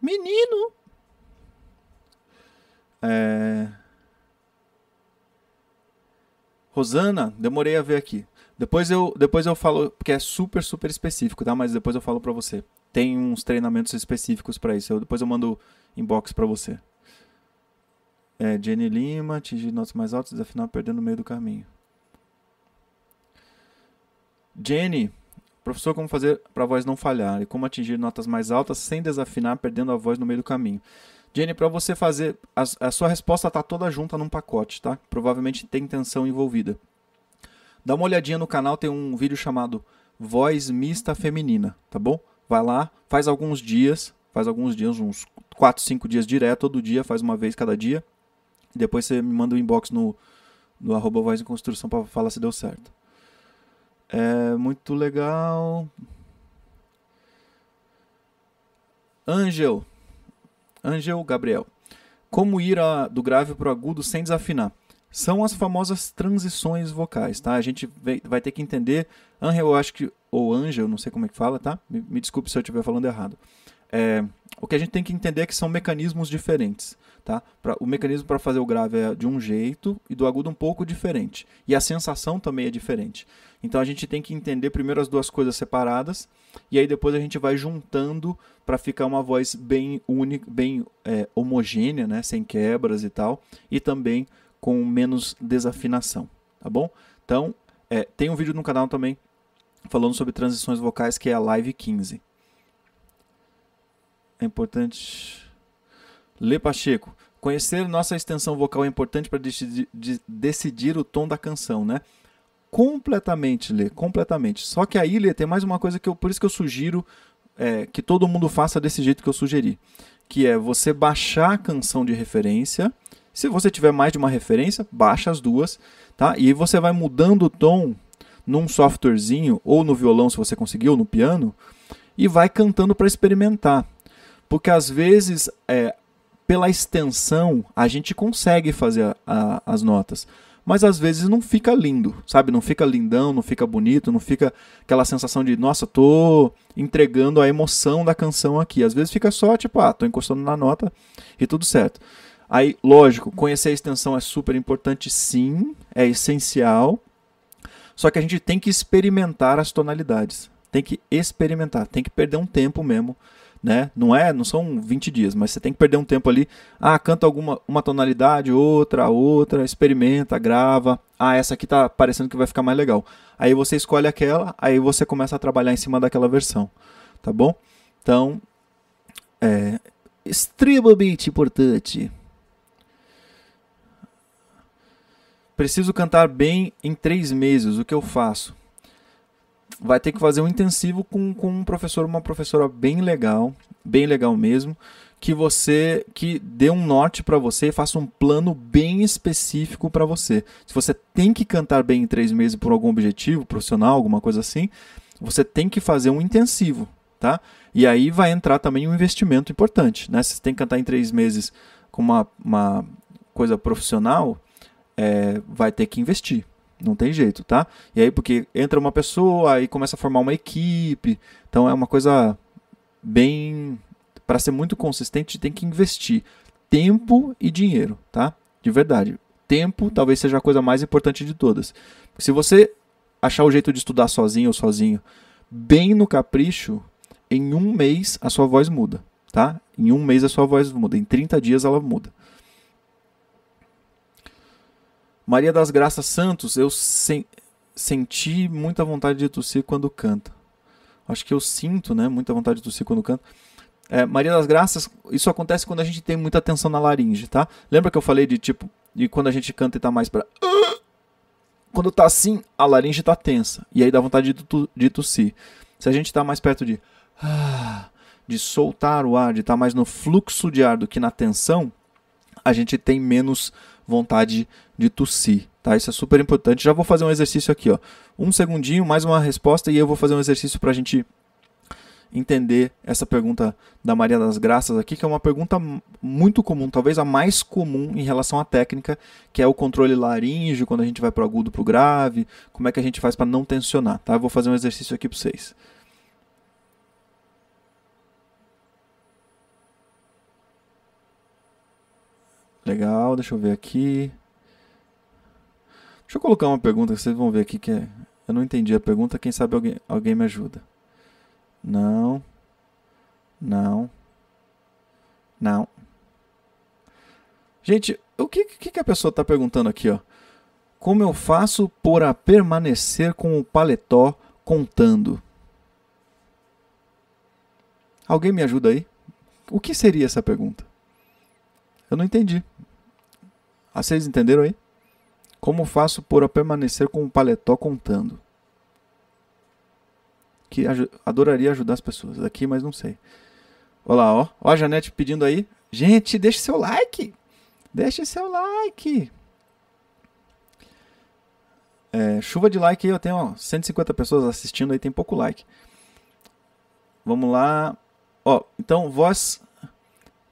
Menino! É... Rosana, demorei a ver aqui. Depois eu, depois eu falo, porque é super, super específico, tá? Mas depois eu falo pra você. Tem uns treinamentos específicos para isso. Eu, depois eu mando inbox pra você. É, Jenny Lima, atingir notas mais altas, desafinar, perdendo no meio do caminho. Jenny, professor, como fazer para a voz não falhar e como atingir notas mais altas sem desafinar, perdendo a voz no meio do caminho. Jenny, para você fazer, a, a sua resposta está toda junta num pacote, tá? Provavelmente tem intenção envolvida. Dá uma olhadinha no canal, tem um vídeo chamado Voz Mista Feminina, tá bom? Vai lá, faz alguns dias, faz alguns dias, uns 4, 5 dias direto, todo dia, faz uma vez cada dia. Depois você me manda um inbox no, no arroba voz em construção para falar se deu certo. É muito legal. Angel. Angel Gabriel. Como ir a, do grave para o agudo sem desafinar? São as famosas transições vocais, tá? A gente vai ter que entender. Angel, eu acho que. Ou Angel, não sei como é que fala, tá? Me, me desculpe se eu estiver falando errado. É, o que a gente tem que entender é que são mecanismos diferentes. Tá? Pra, o mecanismo para fazer o grave é de um jeito e do agudo um pouco diferente. E a sensação também é diferente. Então a gente tem que entender primeiro as duas coisas separadas e aí depois a gente vai juntando para ficar uma voz bem única, bem é, homogênea, né? sem quebras e tal, e também com menos desafinação. Tá bom? Então é, tem um vídeo no canal também falando sobre transições vocais que é a Live 15. É importante Lê Pacheco. Conhecer nossa extensão vocal é importante para decidir, de, decidir o tom da canção, né? Completamente, Lê, completamente. Só que aí, Lê, tem mais uma coisa que eu, por isso que eu sugiro é, que todo mundo faça desse jeito que eu sugeri. Que é você baixar a canção de referência. Se você tiver mais de uma referência, baixa as duas, tá? E você vai mudando o tom num softwarezinho, ou no violão, se você conseguiu, no piano, e vai cantando para experimentar. Porque às vezes é, pela extensão, a gente consegue fazer a, a, as notas. Mas às vezes não fica lindo, sabe? Não fica lindão, não fica bonito, não fica aquela sensação de, nossa, tô entregando a emoção da canção aqui. Às vezes fica só, tipo, ah, tô encostando na nota e tudo certo. Aí, lógico, conhecer a extensão é super importante, sim, é essencial. Só que a gente tem que experimentar as tonalidades. Tem que experimentar, tem que perder um tempo mesmo né? Não é, não são 20 dias, mas você tem que perder um tempo ali. Ah, canta alguma uma tonalidade, outra, outra, experimenta, grava. Ah, essa aqui tá parecendo que vai ficar mais legal. Aí você escolhe aquela, aí você começa a trabalhar em cima daquela versão, tá bom? Então, é extremamente importante. Preciso cantar bem em três meses. O que eu faço? Vai ter que fazer um intensivo com, com um professor, uma professora bem legal, bem legal mesmo, que você que dê um norte para você e faça um plano bem específico para você. Se você tem que cantar bem em três meses por algum objetivo profissional, alguma coisa assim, você tem que fazer um intensivo, tá? E aí vai entrar também um investimento importante, né? Se você tem que cantar em três meses com uma, uma coisa profissional, é, vai ter que investir. Não tem jeito, tá? E aí, porque entra uma pessoa, aí começa a formar uma equipe. Então é uma coisa bem. Para ser muito consistente, tem que investir tempo e dinheiro, tá? De verdade. Tempo talvez seja a coisa mais importante de todas. Se você achar o jeito de estudar sozinho ou sozinho, bem no capricho, em um mês a sua voz muda, tá? Em um mês a sua voz muda, em 30 dias ela muda. Maria das Graças Santos, eu sen senti muita vontade de tossir quando canta. Acho que eu sinto, né, muita vontade de tossir quando canta. É, Maria das Graças, isso acontece quando a gente tem muita tensão na laringe, tá? Lembra que eu falei de tipo, de quando a gente canta e tá mais pra. <gasps> Quando tá assim, a laringe tá tensa. E aí dá vontade de, tu, de tossir. Se a gente tá mais perto de. <sighs> De soltar o ar, de estar tá mais no fluxo de ar do que na tensão, a gente tem menos vontade de tossir. Tá? Isso é super importante. Já vou fazer um exercício aqui. Ó. Um segundinho, mais uma resposta, e eu vou fazer um exercício para a gente entender essa pergunta da Maria das Graças aqui, que é uma pergunta muito comum, talvez a mais comum em relação à técnica, que é o controle laríngeo, quando a gente vai para o agudo para o grave, como é que a gente faz para não tensionar, tá? Eu vou fazer um exercício aqui para vocês. Legal, deixa eu ver aqui. Deixa eu colocar uma pergunta que vocês vão ver aqui que é... eu não entendi a pergunta, quem sabe alguém, alguém me ajuda. Não. Não. Não. Gente, o que, que a pessoa está perguntando aqui, ó? Como eu faço para permanecer com o paletó contando? Alguém me ajuda aí? O que seria essa pergunta? Eu não entendi. Ah, vocês entenderam aí? Como faço para permanecer com o paletó contando? que adoraria ajudar as pessoas aqui, mas não sei. Olha lá, ó. Ó a Janete pedindo aí. Gente, deixe seu like. Deixe seu like. É, chuva de like aí, eu tenho ó, 150 pessoas assistindo aí, tem pouco like. Vamos lá. Ó, então, voz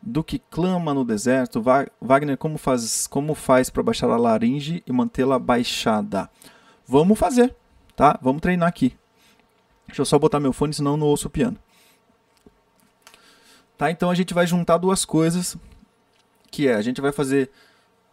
do que clama no deserto. Wagner, como faz, como faz para baixar a laringe e mantê-la baixada? Vamos fazer, tá? Vamos treinar aqui. Deixa eu só botar meu fone, senão não ouço o piano. Tá, então a gente vai juntar duas coisas, que é, a gente vai fazer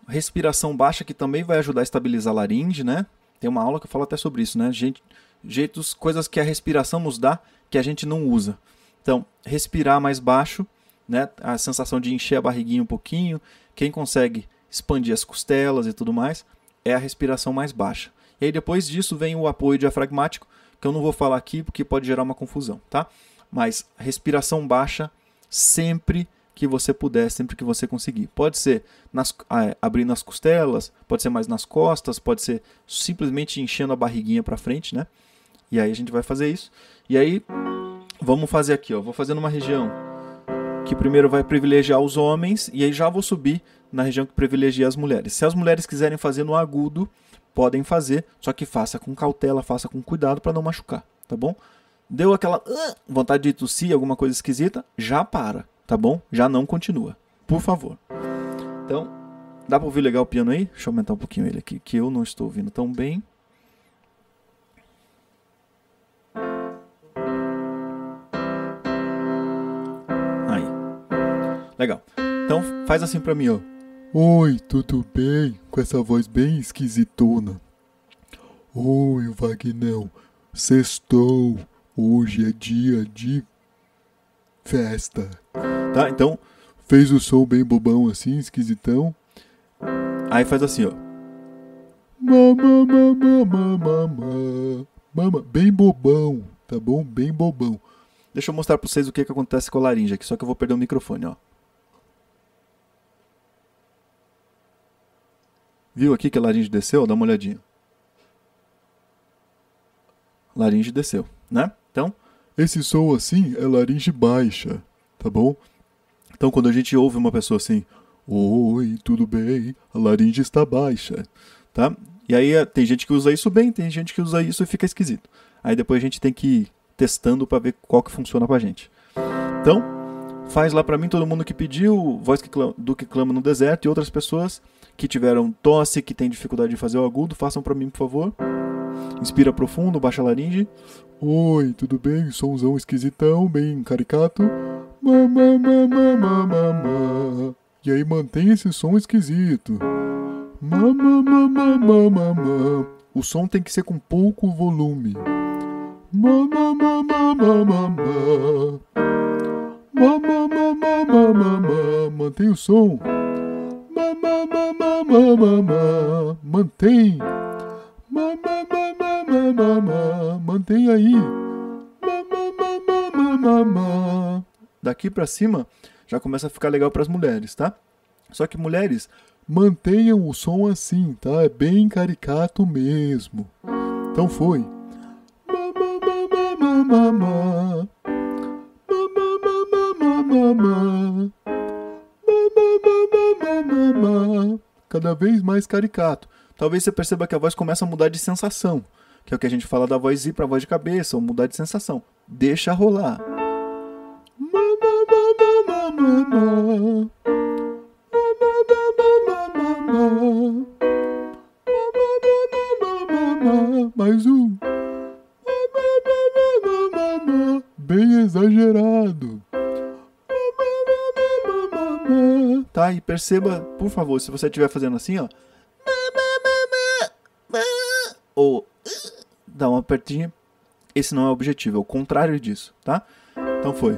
respiração baixa, que também vai ajudar a estabilizar a laringe, né? Tem uma aula que eu falo até sobre isso, né? Gente, jeitos, coisas que a respiração nos dá, que a gente não usa. Então, respirar mais baixo, né? A sensação de encher a barriguinha um pouquinho. Quem consegue expandir as costelas e tudo mais, é a respiração mais baixa. E aí depois disso vem o apoio diafragmático, que eu não vou falar aqui porque pode gerar uma confusão, tá? Mas respiração baixa sempre que você puder, sempre que você conseguir. Pode ser nas, abrindo as costelas, pode ser mais nas costas, pode ser simplesmente enchendo a barriguinha para frente, né? E aí a gente vai fazer isso. E aí vamos fazer aqui, ó. Vou fazer numa região que primeiro vai privilegiar os homens e aí já vou subir na região que privilegia as mulheres. Se as mulheres quiserem fazer no agudo, podem fazer, só que faça com cautela, faça com cuidado para não machucar, tá bom? Deu aquela uh, vontade de tossir, alguma coisa esquisita, já para, tá bom? Já não continua, por favor. Então, dá para ouvir legal o piano aí? Deixa eu aumentar um pouquinho ele aqui, que eu não estou ouvindo tão bem. Legal. Então, faz assim para mim, ó. Oi, tudo bem? Com essa voz bem esquisitona. Oi, Vagnão. Sextou. Hoje é dia de festa. Tá, então. Fez o som bem bobão assim, esquisitão. Aí faz assim, ó. Mama, bem bobão, tá bom? Bem bobão. Deixa eu mostrar pra vocês o que, que acontece com a laringe aqui, só que eu vou perder o microfone, ó. Viu aqui que a laringe desceu? Dá uma olhadinha. Laringe desceu, né? Então, esse som assim é laringe baixa, tá bom? Então, quando a gente ouve uma pessoa assim, Oi, tudo bem? A laringe está baixa, tá? E aí eh, tem gente que usa isso bem, tem gente que usa isso e fica esquisito. Aí depois a gente tem que ir testando para ver qual que funciona pra gente. Então, faz lá para mim todo mundo que pediu, voz que clama, do que clama no deserto e outras pessoas que tiveram tosse, que tem dificuldade de fazer o agudo, façam para mim, por favor. Inspira profundo, baixa a laringe. Oi, tudo bem? Somzão esquisitão, bem caricato. Mamá. E aí mantém esse som esquisito. Mamá. O som tem que ser com pouco volume. Mamá. Mamá, mamá, mamá. Mantém o som mantém, mantém aí, daqui para cima já começa a ficar legal para as mulheres, tá? Só que mulheres, mantenham o som assim, tá? É bem caricato mesmo. Então foi. Cada vez mais caricato. Talvez você perceba que a voz começa a mudar de sensação, que é o que a gente fala da voz ir para voz de cabeça, ou mudar de sensação. Deixa rolar. Mais um. Bem exagerado. Tá? E perceba, por favor, se você estiver fazendo assim, ó. Ou dá uma apertinha. Esse não é o objetivo, é o contrário disso, tá? Então foi.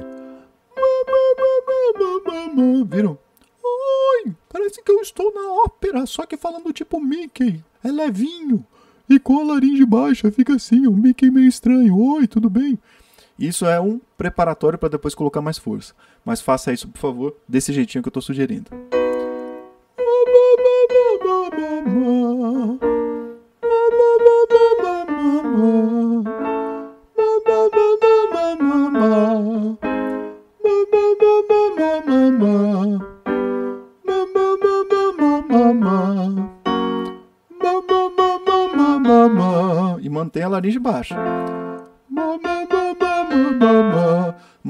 Viram? Oi, parece que eu estou na ópera, só que falando tipo Mickey. É levinho. E com a laringe baixa fica assim, o Mickey meio estranho. Oi, tudo bem? Isso é um preparatório para depois colocar mais força. Mas faça isso, por favor, desse jeitinho que eu estou sugerindo. E mantenha a laringe baixa.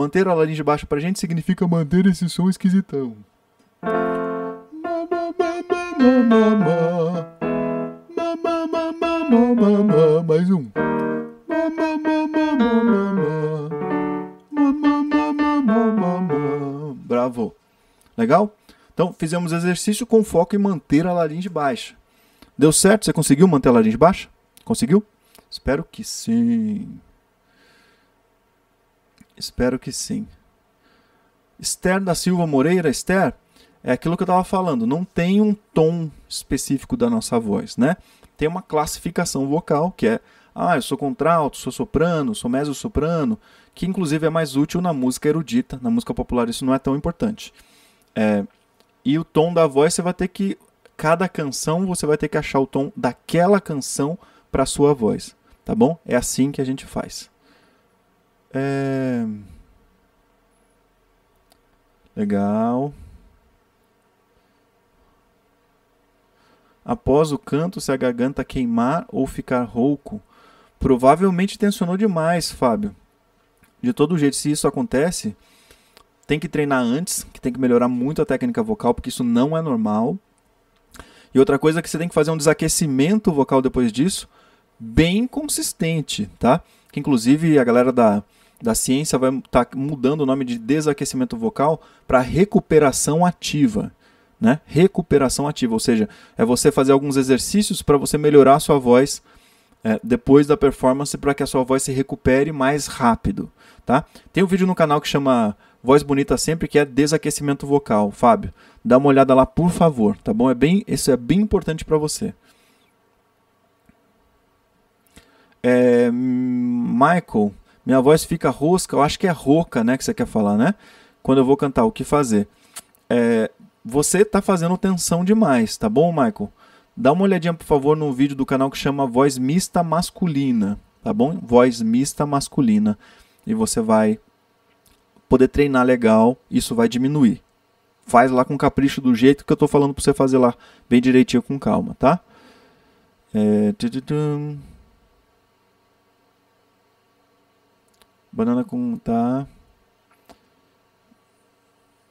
Manter a laringe baixa pra gente significa manter esse som esquisitão. Mais um. Bravo. Legal? Então, fizemos exercício com foco em manter a laringe baixa. Deu certo? Você conseguiu manter a laringe baixa? Conseguiu? Espero que sim. Espero que sim. Esther da Silva Moreira, Esther, é aquilo que eu estava falando, não tem um tom específico da nossa voz, né? Tem uma classificação vocal, que é, ah, eu sou contralto, sou soprano, sou mezzo-soprano, que inclusive é mais útil na música erudita, na música popular isso não é tão importante. É, e o tom da voz você vai ter que, cada canção você vai ter que achar o tom daquela canção para sua voz, tá bom? É assim que a gente faz. É... Legal. Após o canto, se a garganta queimar ou ficar rouco, provavelmente tensionou demais, Fábio. De todo jeito, se isso acontece, tem que treinar antes, que tem que melhorar muito a técnica vocal, porque isso não é normal. E outra coisa é que você tem que fazer um desaquecimento vocal depois disso, bem consistente, tá? Que inclusive a galera da da ciência vai estar tá mudando o nome de desaquecimento vocal para recuperação ativa. Né? Recuperação ativa, ou seja, é você fazer alguns exercícios para você melhorar a sua voz é, depois da performance para que a sua voz se recupere mais rápido. Tá? Tem um vídeo no canal que chama Voz Bonita Sempre, que é desaquecimento vocal. Fábio, dá uma olhada lá, por favor, tá bom? É bem, isso é bem importante para você. É, Michael, minha voz fica rosca, eu acho que é rouca, né, que você quer falar, né? Quando eu vou cantar, o que fazer? É, você está fazendo tensão demais, tá bom, Michael? Dá uma olhadinha, por favor, no vídeo do canal que chama Voz Mista Masculina, tá bom? Voz Mista Masculina. E você vai poder treinar legal, isso vai diminuir. Faz lá com capricho do jeito que eu estou falando para você fazer lá, bem direitinho com calma, tá? É... Banana com. Tá.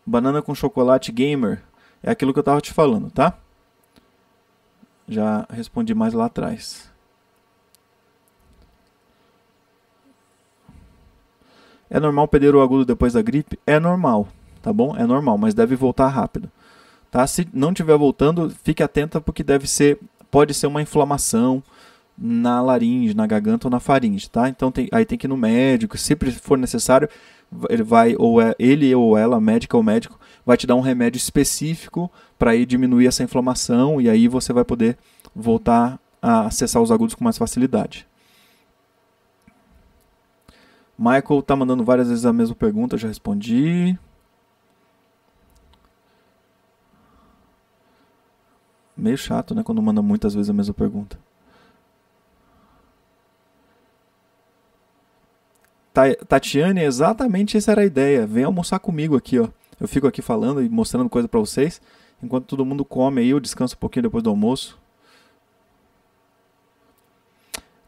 Banana com chocolate gamer. É aquilo que eu tava te falando, tá? Já respondi mais lá atrás. É normal perder o agudo depois da gripe? É normal, tá bom? É normal, mas deve voltar rápido. Tá? Se não estiver voltando, fique atenta porque deve ser, pode ser uma inflamação, na laringe, na garganta ou na faringe, tá? Então tem, aí tem que ir no médico, se for necessário, ele vai ou é ele ou ela, médica ou médico, vai te dar um remédio específico para ir diminuir essa inflamação e aí você vai poder voltar a acessar os agudos com mais facilidade. Michael tá mandando várias vezes a mesma pergunta, já respondi. Meio chato, né? Quando manda muitas vezes a mesma pergunta. Tatiane, exatamente essa era a ideia. Vem almoçar comigo aqui, ó. Eu fico aqui falando e mostrando coisa para vocês, enquanto todo mundo come aí, eu descanso um pouquinho depois do almoço.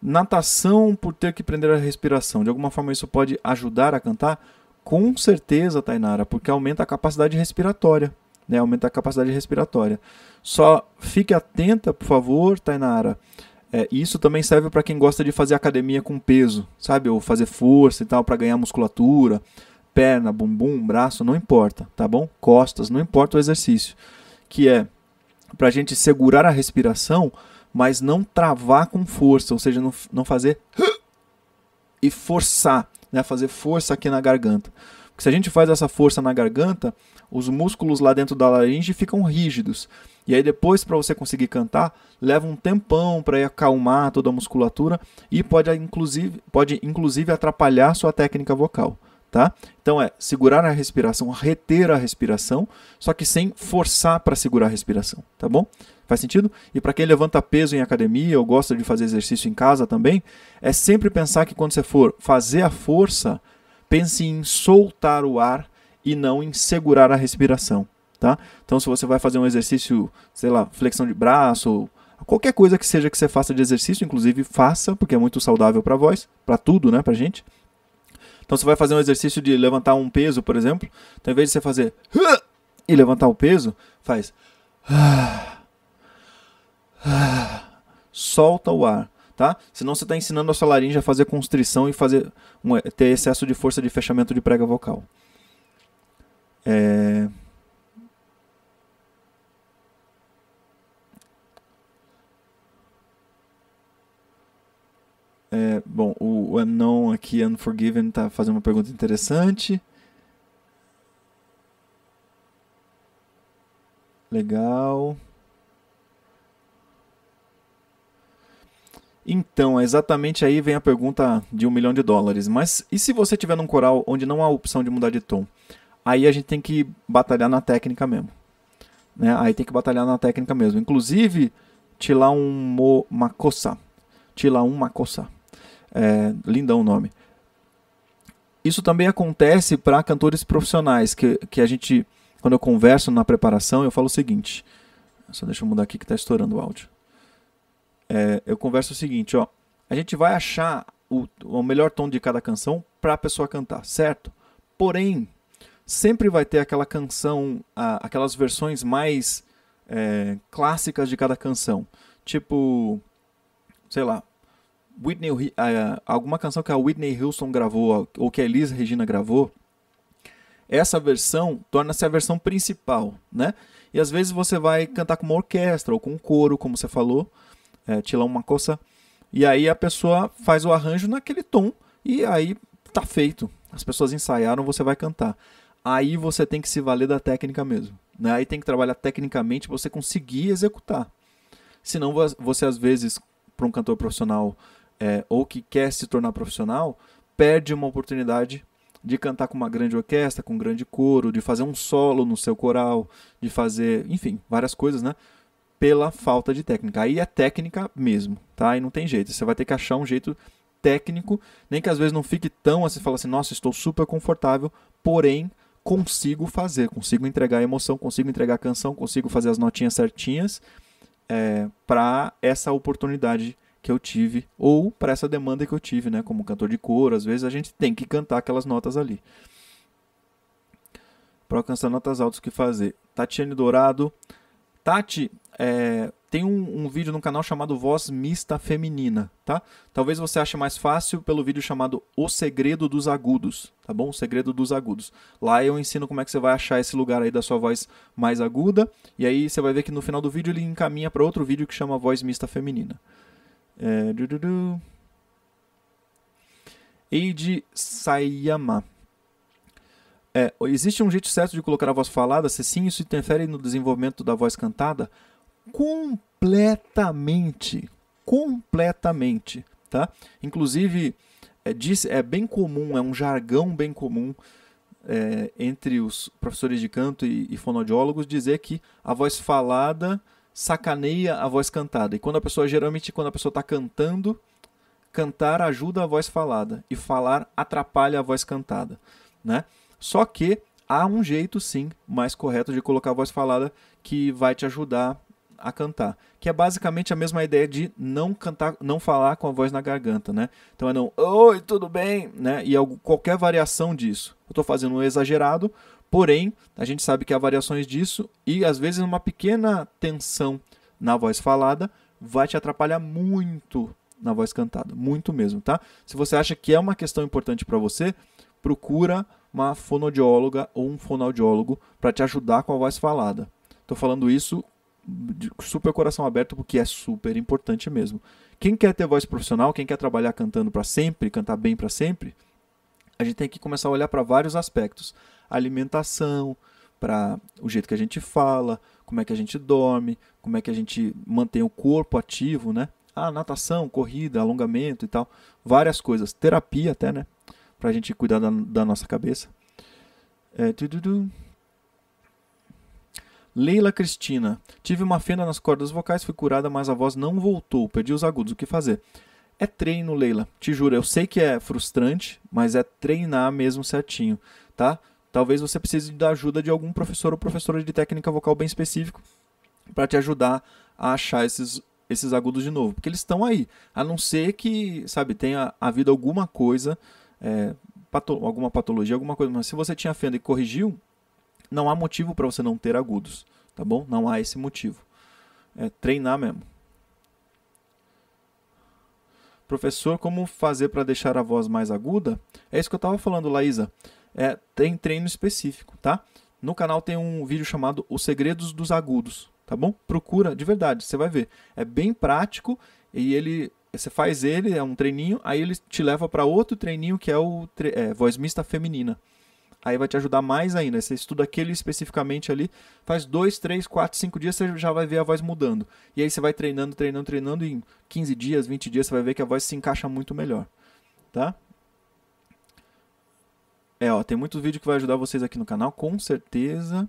Natação por ter que prender a respiração. De alguma forma isso pode ajudar a cantar? Com certeza, Tainara, porque aumenta a capacidade respiratória. Né? Aumenta a capacidade respiratória. Só fique atenta, por favor, Tainara. É, isso também serve para quem gosta de fazer academia com peso, sabe? Ou fazer força e tal, para ganhar musculatura. Perna, bumbum, braço, não importa, tá bom? Costas, não importa o exercício. Que é para a gente segurar a respiração, mas não travar com força, ou seja, não, não fazer <clears throat> e forçar, né? fazer força aqui na garganta. Porque se a gente faz essa força na garganta, os músculos lá dentro da laringe ficam rígidos. E aí depois para você conseguir cantar, leva um tempão para acalmar toda a musculatura e pode inclusive, pode inclusive atrapalhar sua técnica vocal, tá? Então é segurar a respiração, reter a respiração, só que sem forçar para segurar a respiração, tá bom? Faz sentido? E para quem levanta peso em academia ou gosta de fazer exercício em casa também, é sempre pensar que quando você for fazer a força, pense em soltar o ar e não em segurar a respiração. Tá? Então, se você vai fazer um exercício, sei lá, flexão de braço, qualquer coisa que seja que você faça de exercício, inclusive faça, porque é muito saudável para voz, para tudo, né, para gente. Então, você vai fazer um exercício de levantar um peso, por exemplo, então, ao invés de você fazer <laughs> e levantar o peso, faz <sighs> <sighs> solta o ar, tá? Senão você está ensinando a sua laringe a fazer constrição e fazer um, ter excesso de força de fechamento de prega vocal. É... É, bom, o Unknown aqui, Unforgiven, está fazendo uma pergunta interessante. Legal. Então, exatamente aí vem a pergunta de um milhão de dólares. Mas e se você tiver num coral onde não há opção de mudar de tom? Aí a gente tem que batalhar na técnica mesmo. Né? Aí tem que batalhar na técnica mesmo. Inclusive, Tilaun Mo Makossa. Tilaun Makossa. É, lindão o nome. Isso também acontece para cantores profissionais, que, que a gente, quando eu converso na preparação, eu falo o seguinte. Só deixa eu mudar aqui que está estourando o áudio. É, eu converso o seguinte, ó. A gente vai achar o, o melhor tom de cada canção para a pessoa cantar, certo? Porém, sempre vai ter aquela canção, a, aquelas versões mais é, clássicas de cada canção. Tipo, sei lá, Whitney, alguma canção que a Whitney Houston gravou ou que a Elis Regina gravou, essa versão torna-se a versão principal, né? E às vezes você vai cantar com uma orquestra ou com um coro, como você falou, é, Tilão Macossa, e aí a pessoa faz o arranjo naquele tom e aí tá feito. As pessoas ensaiaram, você vai cantar. Aí você tem que se valer da técnica mesmo. Né? Aí tem que trabalhar tecnicamente para você conseguir executar. Senão você às vezes, para um cantor profissional é, ou que quer se tornar profissional, perde uma oportunidade de cantar com uma grande orquestra, com um grande coro, de fazer um solo no seu coral, de fazer, enfim, várias coisas, né? Pela falta de técnica. Aí é técnica mesmo, tá? Aí não tem jeito. Você vai ter que achar um jeito técnico, nem que às vezes não fique tão assim, fala assim, nossa, estou super confortável, porém consigo fazer, consigo entregar a emoção, consigo entregar a canção, consigo fazer as notinhas certinhas é, para essa oportunidade que eu tive ou para essa demanda que eu tive, né? Como cantor de coro, às vezes a gente tem que cantar aquelas notas ali. Para alcançar notas altas, o que fazer? Tatiane Dourado. Tati, é, tem um, um, vídeo no canal chamado Voz Mista Feminina, tá? Talvez você ache mais fácil pelo vídeo chamado O Segredo dos Agudos, tá bom? O Segredo dos Agudos. Lá eu ensino como é que você vai achar esse lugar aí da sua voz mais aguda, e aí você vai ver que no final do vídeo ele encaminha para outro vídeo que chama Voz Mista Feminina. É. Eiji Sayama. É, existe um jeito certo de colocar a voz falada? Se sim, isso interfere no desenvolvimento da voz cantada? Completamente. Completamente. Tá? Inclusive, é, diz, é bem comum, é um jargão bem comum é, entre os professores de canto e, e fonoaudiólogos dizer que a voz falada sacaneia a voz cantada. E quando a pessoa, geralmente, quando a pessoa está cantando, cantar ajuda a voz falada e falar atrapalha a voz cantada, né? Só que há um jeito, sim, mais correto de colocar a voz falada que vai te ajudar a cantar, que é basicamente a mesma ideia de não cantar, não falar com a voz na garganta, né? Então é não, oi, tudo bem, né? E qualquer variação disso. Eu estou fazendo um exagerado, porém a gente sabe que há variações disso e às vezes uma pequena tensão na voz falada vai te atrapalhar muito na voz cantada, muito mesmo, tá? Se você acha que é uma questão importante para você, procura uma fonodióloga ou um fonoaudiólogo para te ajudar com a voz falada. Estou falando isso de super coração aberto porque é super importante mesmo. Quem quer ter voz profissional, quem quer trabalhar cantando para sempre, cantar bem para sempre, a gente tem que começar a olhar para vários aspectos: alimentação, para o jeito que a gente fala, como é que a gente dorme, como é que a gente mantém o corpo ativo, né? Ah, natação, corrida, alongamento e tal, várias coisas, terapia até, né? Para a gente cuidar da, da nossa cabeça. É, Leila Cristina. Tive uma fenda nas cordas vocais, fui curada, mas a voz não voltou. Perdi os agudos. O que fazer? É treino, Leila. Te juro, eu sei que é frustrante, mas é treinar mesmo certinho, tá? Talvez você precise da ajuda de algum professor ou professora de técnica vocal bem específico para te ajudar a achar esses, esses agudos de novo, porque eles estão aí. A não ser que, sabe, tenha havido alguma coisa, é, pato alguma patologia, alguma coisa, mas se você tinha fenda e corrigiu, não há motivo para você não ter agudos, tá bom? Não há esse motivo. É treinar mesmo. Professor, como fazer para deixar a voz mais aguda? É isso que eu estava falando, Laísa. É, tem treino específico, tá? No canal tem um vídeo chamado Os Segredos dos Agudos, tá bom? Procura, de verdade, você vai ver. É bem prático e ele você faz ele, é um treininho, aí ele te leva para outro treininho que é o é, voz mista feminina aí vai te ajudar mais ainda. Você estuda aquele especificamente ali, faz 2, 3, 4, 5 dias, você já vai ver a voz mudando. E aí você vai treinando, treinando, treinando, e em 15 dias, 20 dias, você vai ver que a voz se encaixa muito melhor. Tá? É, ó, tem muitos vídeos que vai ajudar vocês aqui no canal, com certeza.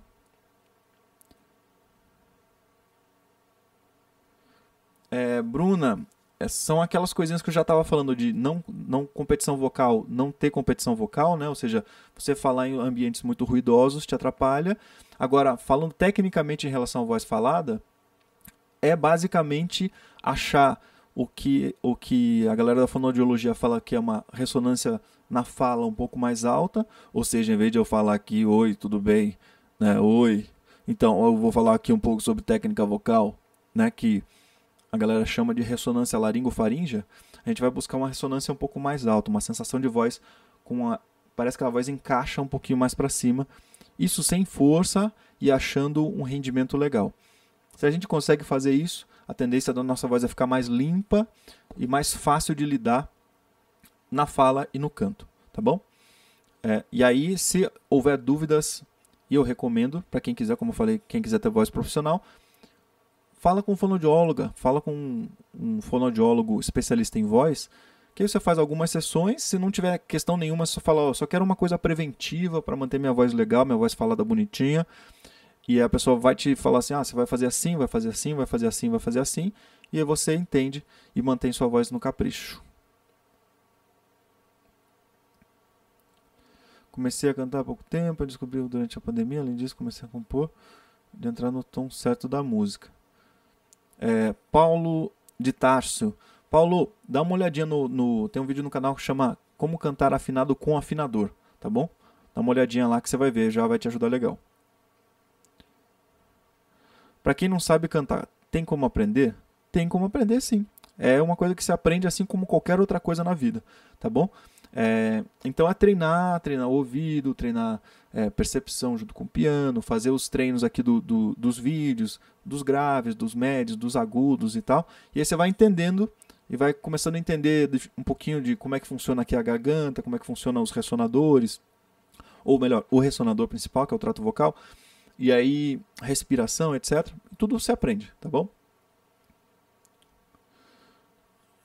É, Bruna, são aquelas coisinhas que eu já estava falando de não, não competição vocal, não ter competição vocal, né? Ou seja, você falar em ambientes muito ruidosos te atrapalha. Agora, falando tecnicamente em relação à voz falada, é basicamente achar o que, o que a galera da fonoaudiologia fala que é uma ressonância na fala um pouco mais alta, ou seja, em vez de eu falar aqui, oi, tudo bem, né, oi, então eu vou falar aqui um pouco sobre técnica vocal, né, que a galera chama de ressonância laringofaríngea, a gente vai buscar uma ressonância um pouco mais alta, uma sensação de voz com a parece que a voz encaixa um pouquinho mais para cima, isso sem força e achando um rendimento legal. Se a gente consegue fazer isso, a tendência da nossa voz é ficar mais limpa e mais fácil de lidar na fala e no canto, tá bom? É, e aí, se houver dúvidas, eu recomendo para quem quiser, como eu falei, quem quiser ter voz profissional, fala com um fonoaudióloga, fala com um fonoaudiólogo especialista em voz, que aí você faz algumas sessões, se não tiver questão nenhuma, só fala, oh, só quero uma coisa preventiva para manter minha voz legal, minha voz falada bonitinha, e a pessoa vai te falar assim, ah, você vai fazer assim, vai fazer assim, vai fazer assim, vai fazer assim, e aí você entende e mantém sua voz no capricho. Comecei a cantar há pouco tempo, descobri durante a pandemia, além disso comecei a compor, de entrar no tom certo da música. É, Paulo de Tarso. Paulo, dá uma olhadinha no, no, Tem um vídeo no canal que chama Como Cantar Afinado com Afinador, tá bom? Dá uma olhadinha lá que você vai ver, já vai te ajudar legal. Para quem não sabe cantar, tem como aprender? Tem como aprender sim. É uma coisa que se aprende assim como qualquer outra coisa na vida, tá bom? É, então é treinar, treinar o ouvido, treinar é, percepção junto com o piano, fazer os treinos aqui do, do, dos vídeos, dos graves, dos médios, dos agudos e tal. E aí você vai entendendo e vai começando a entender um pouquinho de como é que funciona aqui a garganta, como é que funcionam os ressonadores, ou melhor, o ressonador principal, que é o trato vocal, e aí respiração, etc. Tudo se aprende, tá bom?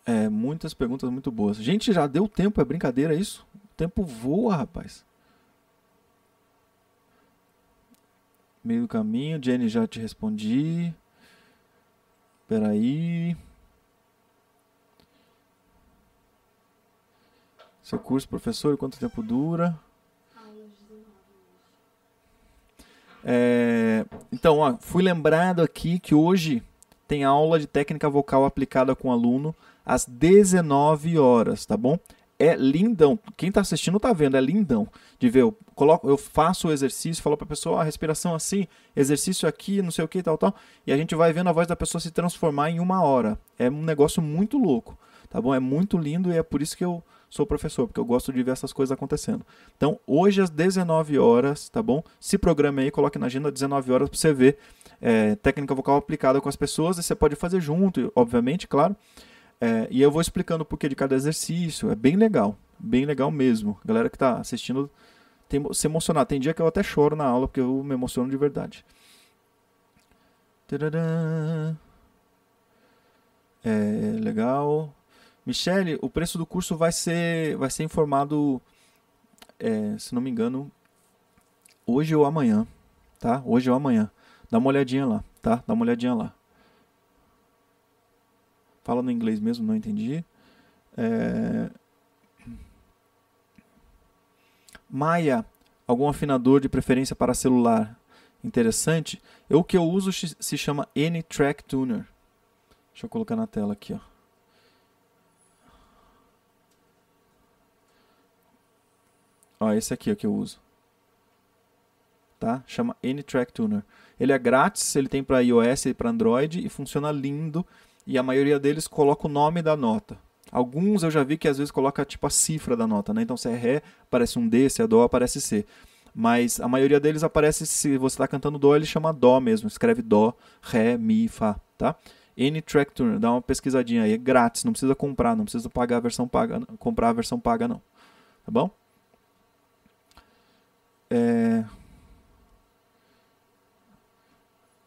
É, muitas perguntas muito boas. Gente, já deu tempo, é brincadeira isso? O tempo voa, rapaz. Meio do caminho, Jenny, já te respondi. Peraí. Seu curso, professor, quanto tempo dura? É, então, ó, fui lembrado aqui que hoje tem aula de técnica vocal aplicada com aluno às 19 horas, tá bom? É lindão. Quem está assistindo está vendo, é lindão de ver. Eu, coloco, eu faço o exercício, falo para a pessoa, a respiração assim, exercício aqui, não sei o que, tal, tal. E a gente vai vendo a voz da pessoa se transformar em uma hora. É um negócio muito louco, tá bom? É muito lindo e é por isso que eu sou professor, porque eu gosto de ver essas coisas acontecendo. Então, hoje às 19 horas, tá bom? Se programe aí, coloque na agenda 19 horas para você ver é, técnica vocal aplicada com as pessoas e você pode fazer junto, obviamente, claro. É, e eu vou explicando o porquê de cada exercício. É bem legal, bem legal mesmo. galera que está assistindo tem se emocionar. Tem dia que eu até choro na aula porque eu me emociono de verdade. Tadadã. É legal. Michele, o preço do curso vai ser, vai ser informado, é, se não me engano, hoje ou amanhã, tá? Hoje ou amanhã. Dá uma olhadinha lá, tá? Dá uma olhadinha lá. Fala no inglês mesmo, não entendi. É... Maia, algum afinador de preferência para celular interessante? Eu, o que eu uso se chama N-Track Tuner. Deixa eu colocar na tela aqui, ó. Ó, esse aqui é o que eu uso. Tá? Chama N-Track Tuner. Ele é grátis, ele tem para iOS e para Android e funciona lindo. E a maioria deles coloca o nome da nota. Alguns eu já vi que às vezes coloca tipo a cifra da nota, né? Então se é Ré, aparece um D, se é Dó, aparece C. Mas a maioria deles aparece, se você está cantando Dó, ele chama Dó mesmo. Escreve Dó, Ré, Mi, Fá, tá? N-Track Tuner, dá uma pesquisadinha aí, é grátis, não precisa comprar, não precisa pagar a versão paga, comprar a versão paga não. Tá bom? É...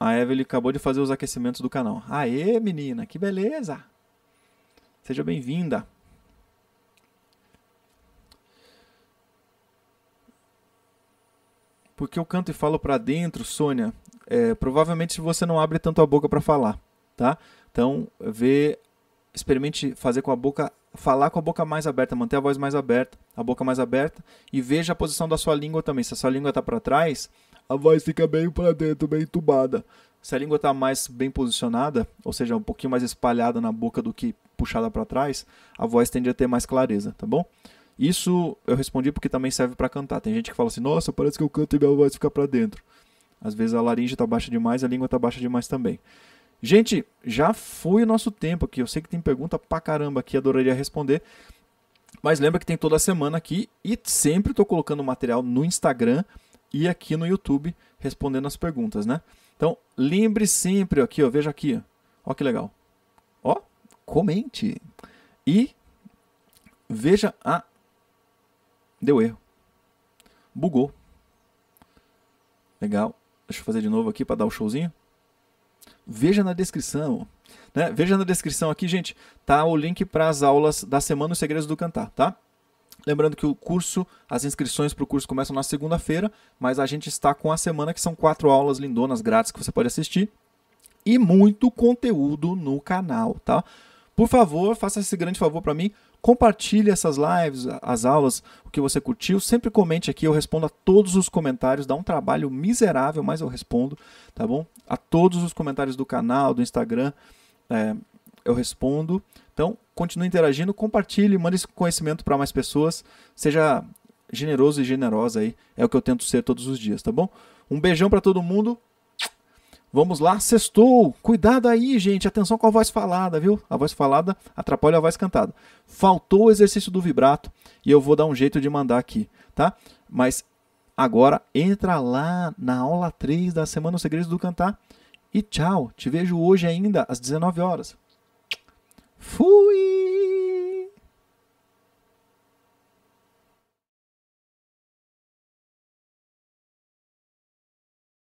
A Evelyn acabou de fazer os aquecimentos do canal. Aê, menina, que beleza! Seja bem-vinda. Porque eu canto e falo para dentro, Sônia? É, provavelmente você não abre tanto a boca para falar, tá? Então, vê, experimente fazer com a boca falar com a boca mais aberta, manter a voz mais aberta, a boca mais aberta e veja a posição da sua língua também. Se a sua língua está para trás, a voz fica bem para dentro, bem entubada. Se a língua está mais bem posicionada, ou seja, um pouquinho mais espalhada na boca do que puxada para trás, a voz tende a ter mais clareza, tá bom? Isso eu respondi porque também serve para cantar. Tem gente que fala assim: "Nossa, parece que eu canto e minha voz fica para dentro". Às vezes a laringe está baixa demais, a língua está baixa demais também. Gente, já foi o nosso tempo aqui. Eu sei que tem pergunta pra caramba aqui, adoraria responder. Mas lembra que tem toda semana aqui e sempre estou colocando material no Instagram e aqui no YouTube respondendo as perguntas, né? Então, lembre sempre aqui, ó, veja aqui, ó, ó que legal. Ó, comente e veja a deu erro. Bugou. Legal. Deixa eu fazer de novo aqui para dar o showzinho veja na descrição. Né? Veja na descrição aqui, gente, tá o link para as aulas da Semana Os Segredos do Cantar, tá? Lembrando que o curso, as inscrições para o curso começam na segunda-feira, mas a gente está com a semana que são quatro aulas lindonas grátis que você pode assistir e muito conteúdo no canal, tá? Por favor, faça esse grande favor para mim, Compartilhe essas lives, as aulas, o que você curtiu. Sempre comente aqui, eu respondo a todos os comentários. Dá um trabalho miserável, mas eu respondo, tá bom? A todos os comentários do canal, do Instagram, é, eu respondo. Então, continue interagindo, compartilhe, mande esse conhecimento para mais pessoas. Seja generoso e generosa aí. É o que eu tento ser todos os dias, tá bom? Um beijão para todo mundo. Vamos lá, sextou. Cuidado aí, gente. Atenção com a voz falada, viu? A voz falada atrapalha a voz cantada. Faltou o exercício do vibrato e eu vou dar um jeito de mandar aqui, tá? Mas agora entra lá na aula 3 da Semana Os Segredos do Cantar. E tchau. Te vejo hoje ainda às 19 horas. Fui!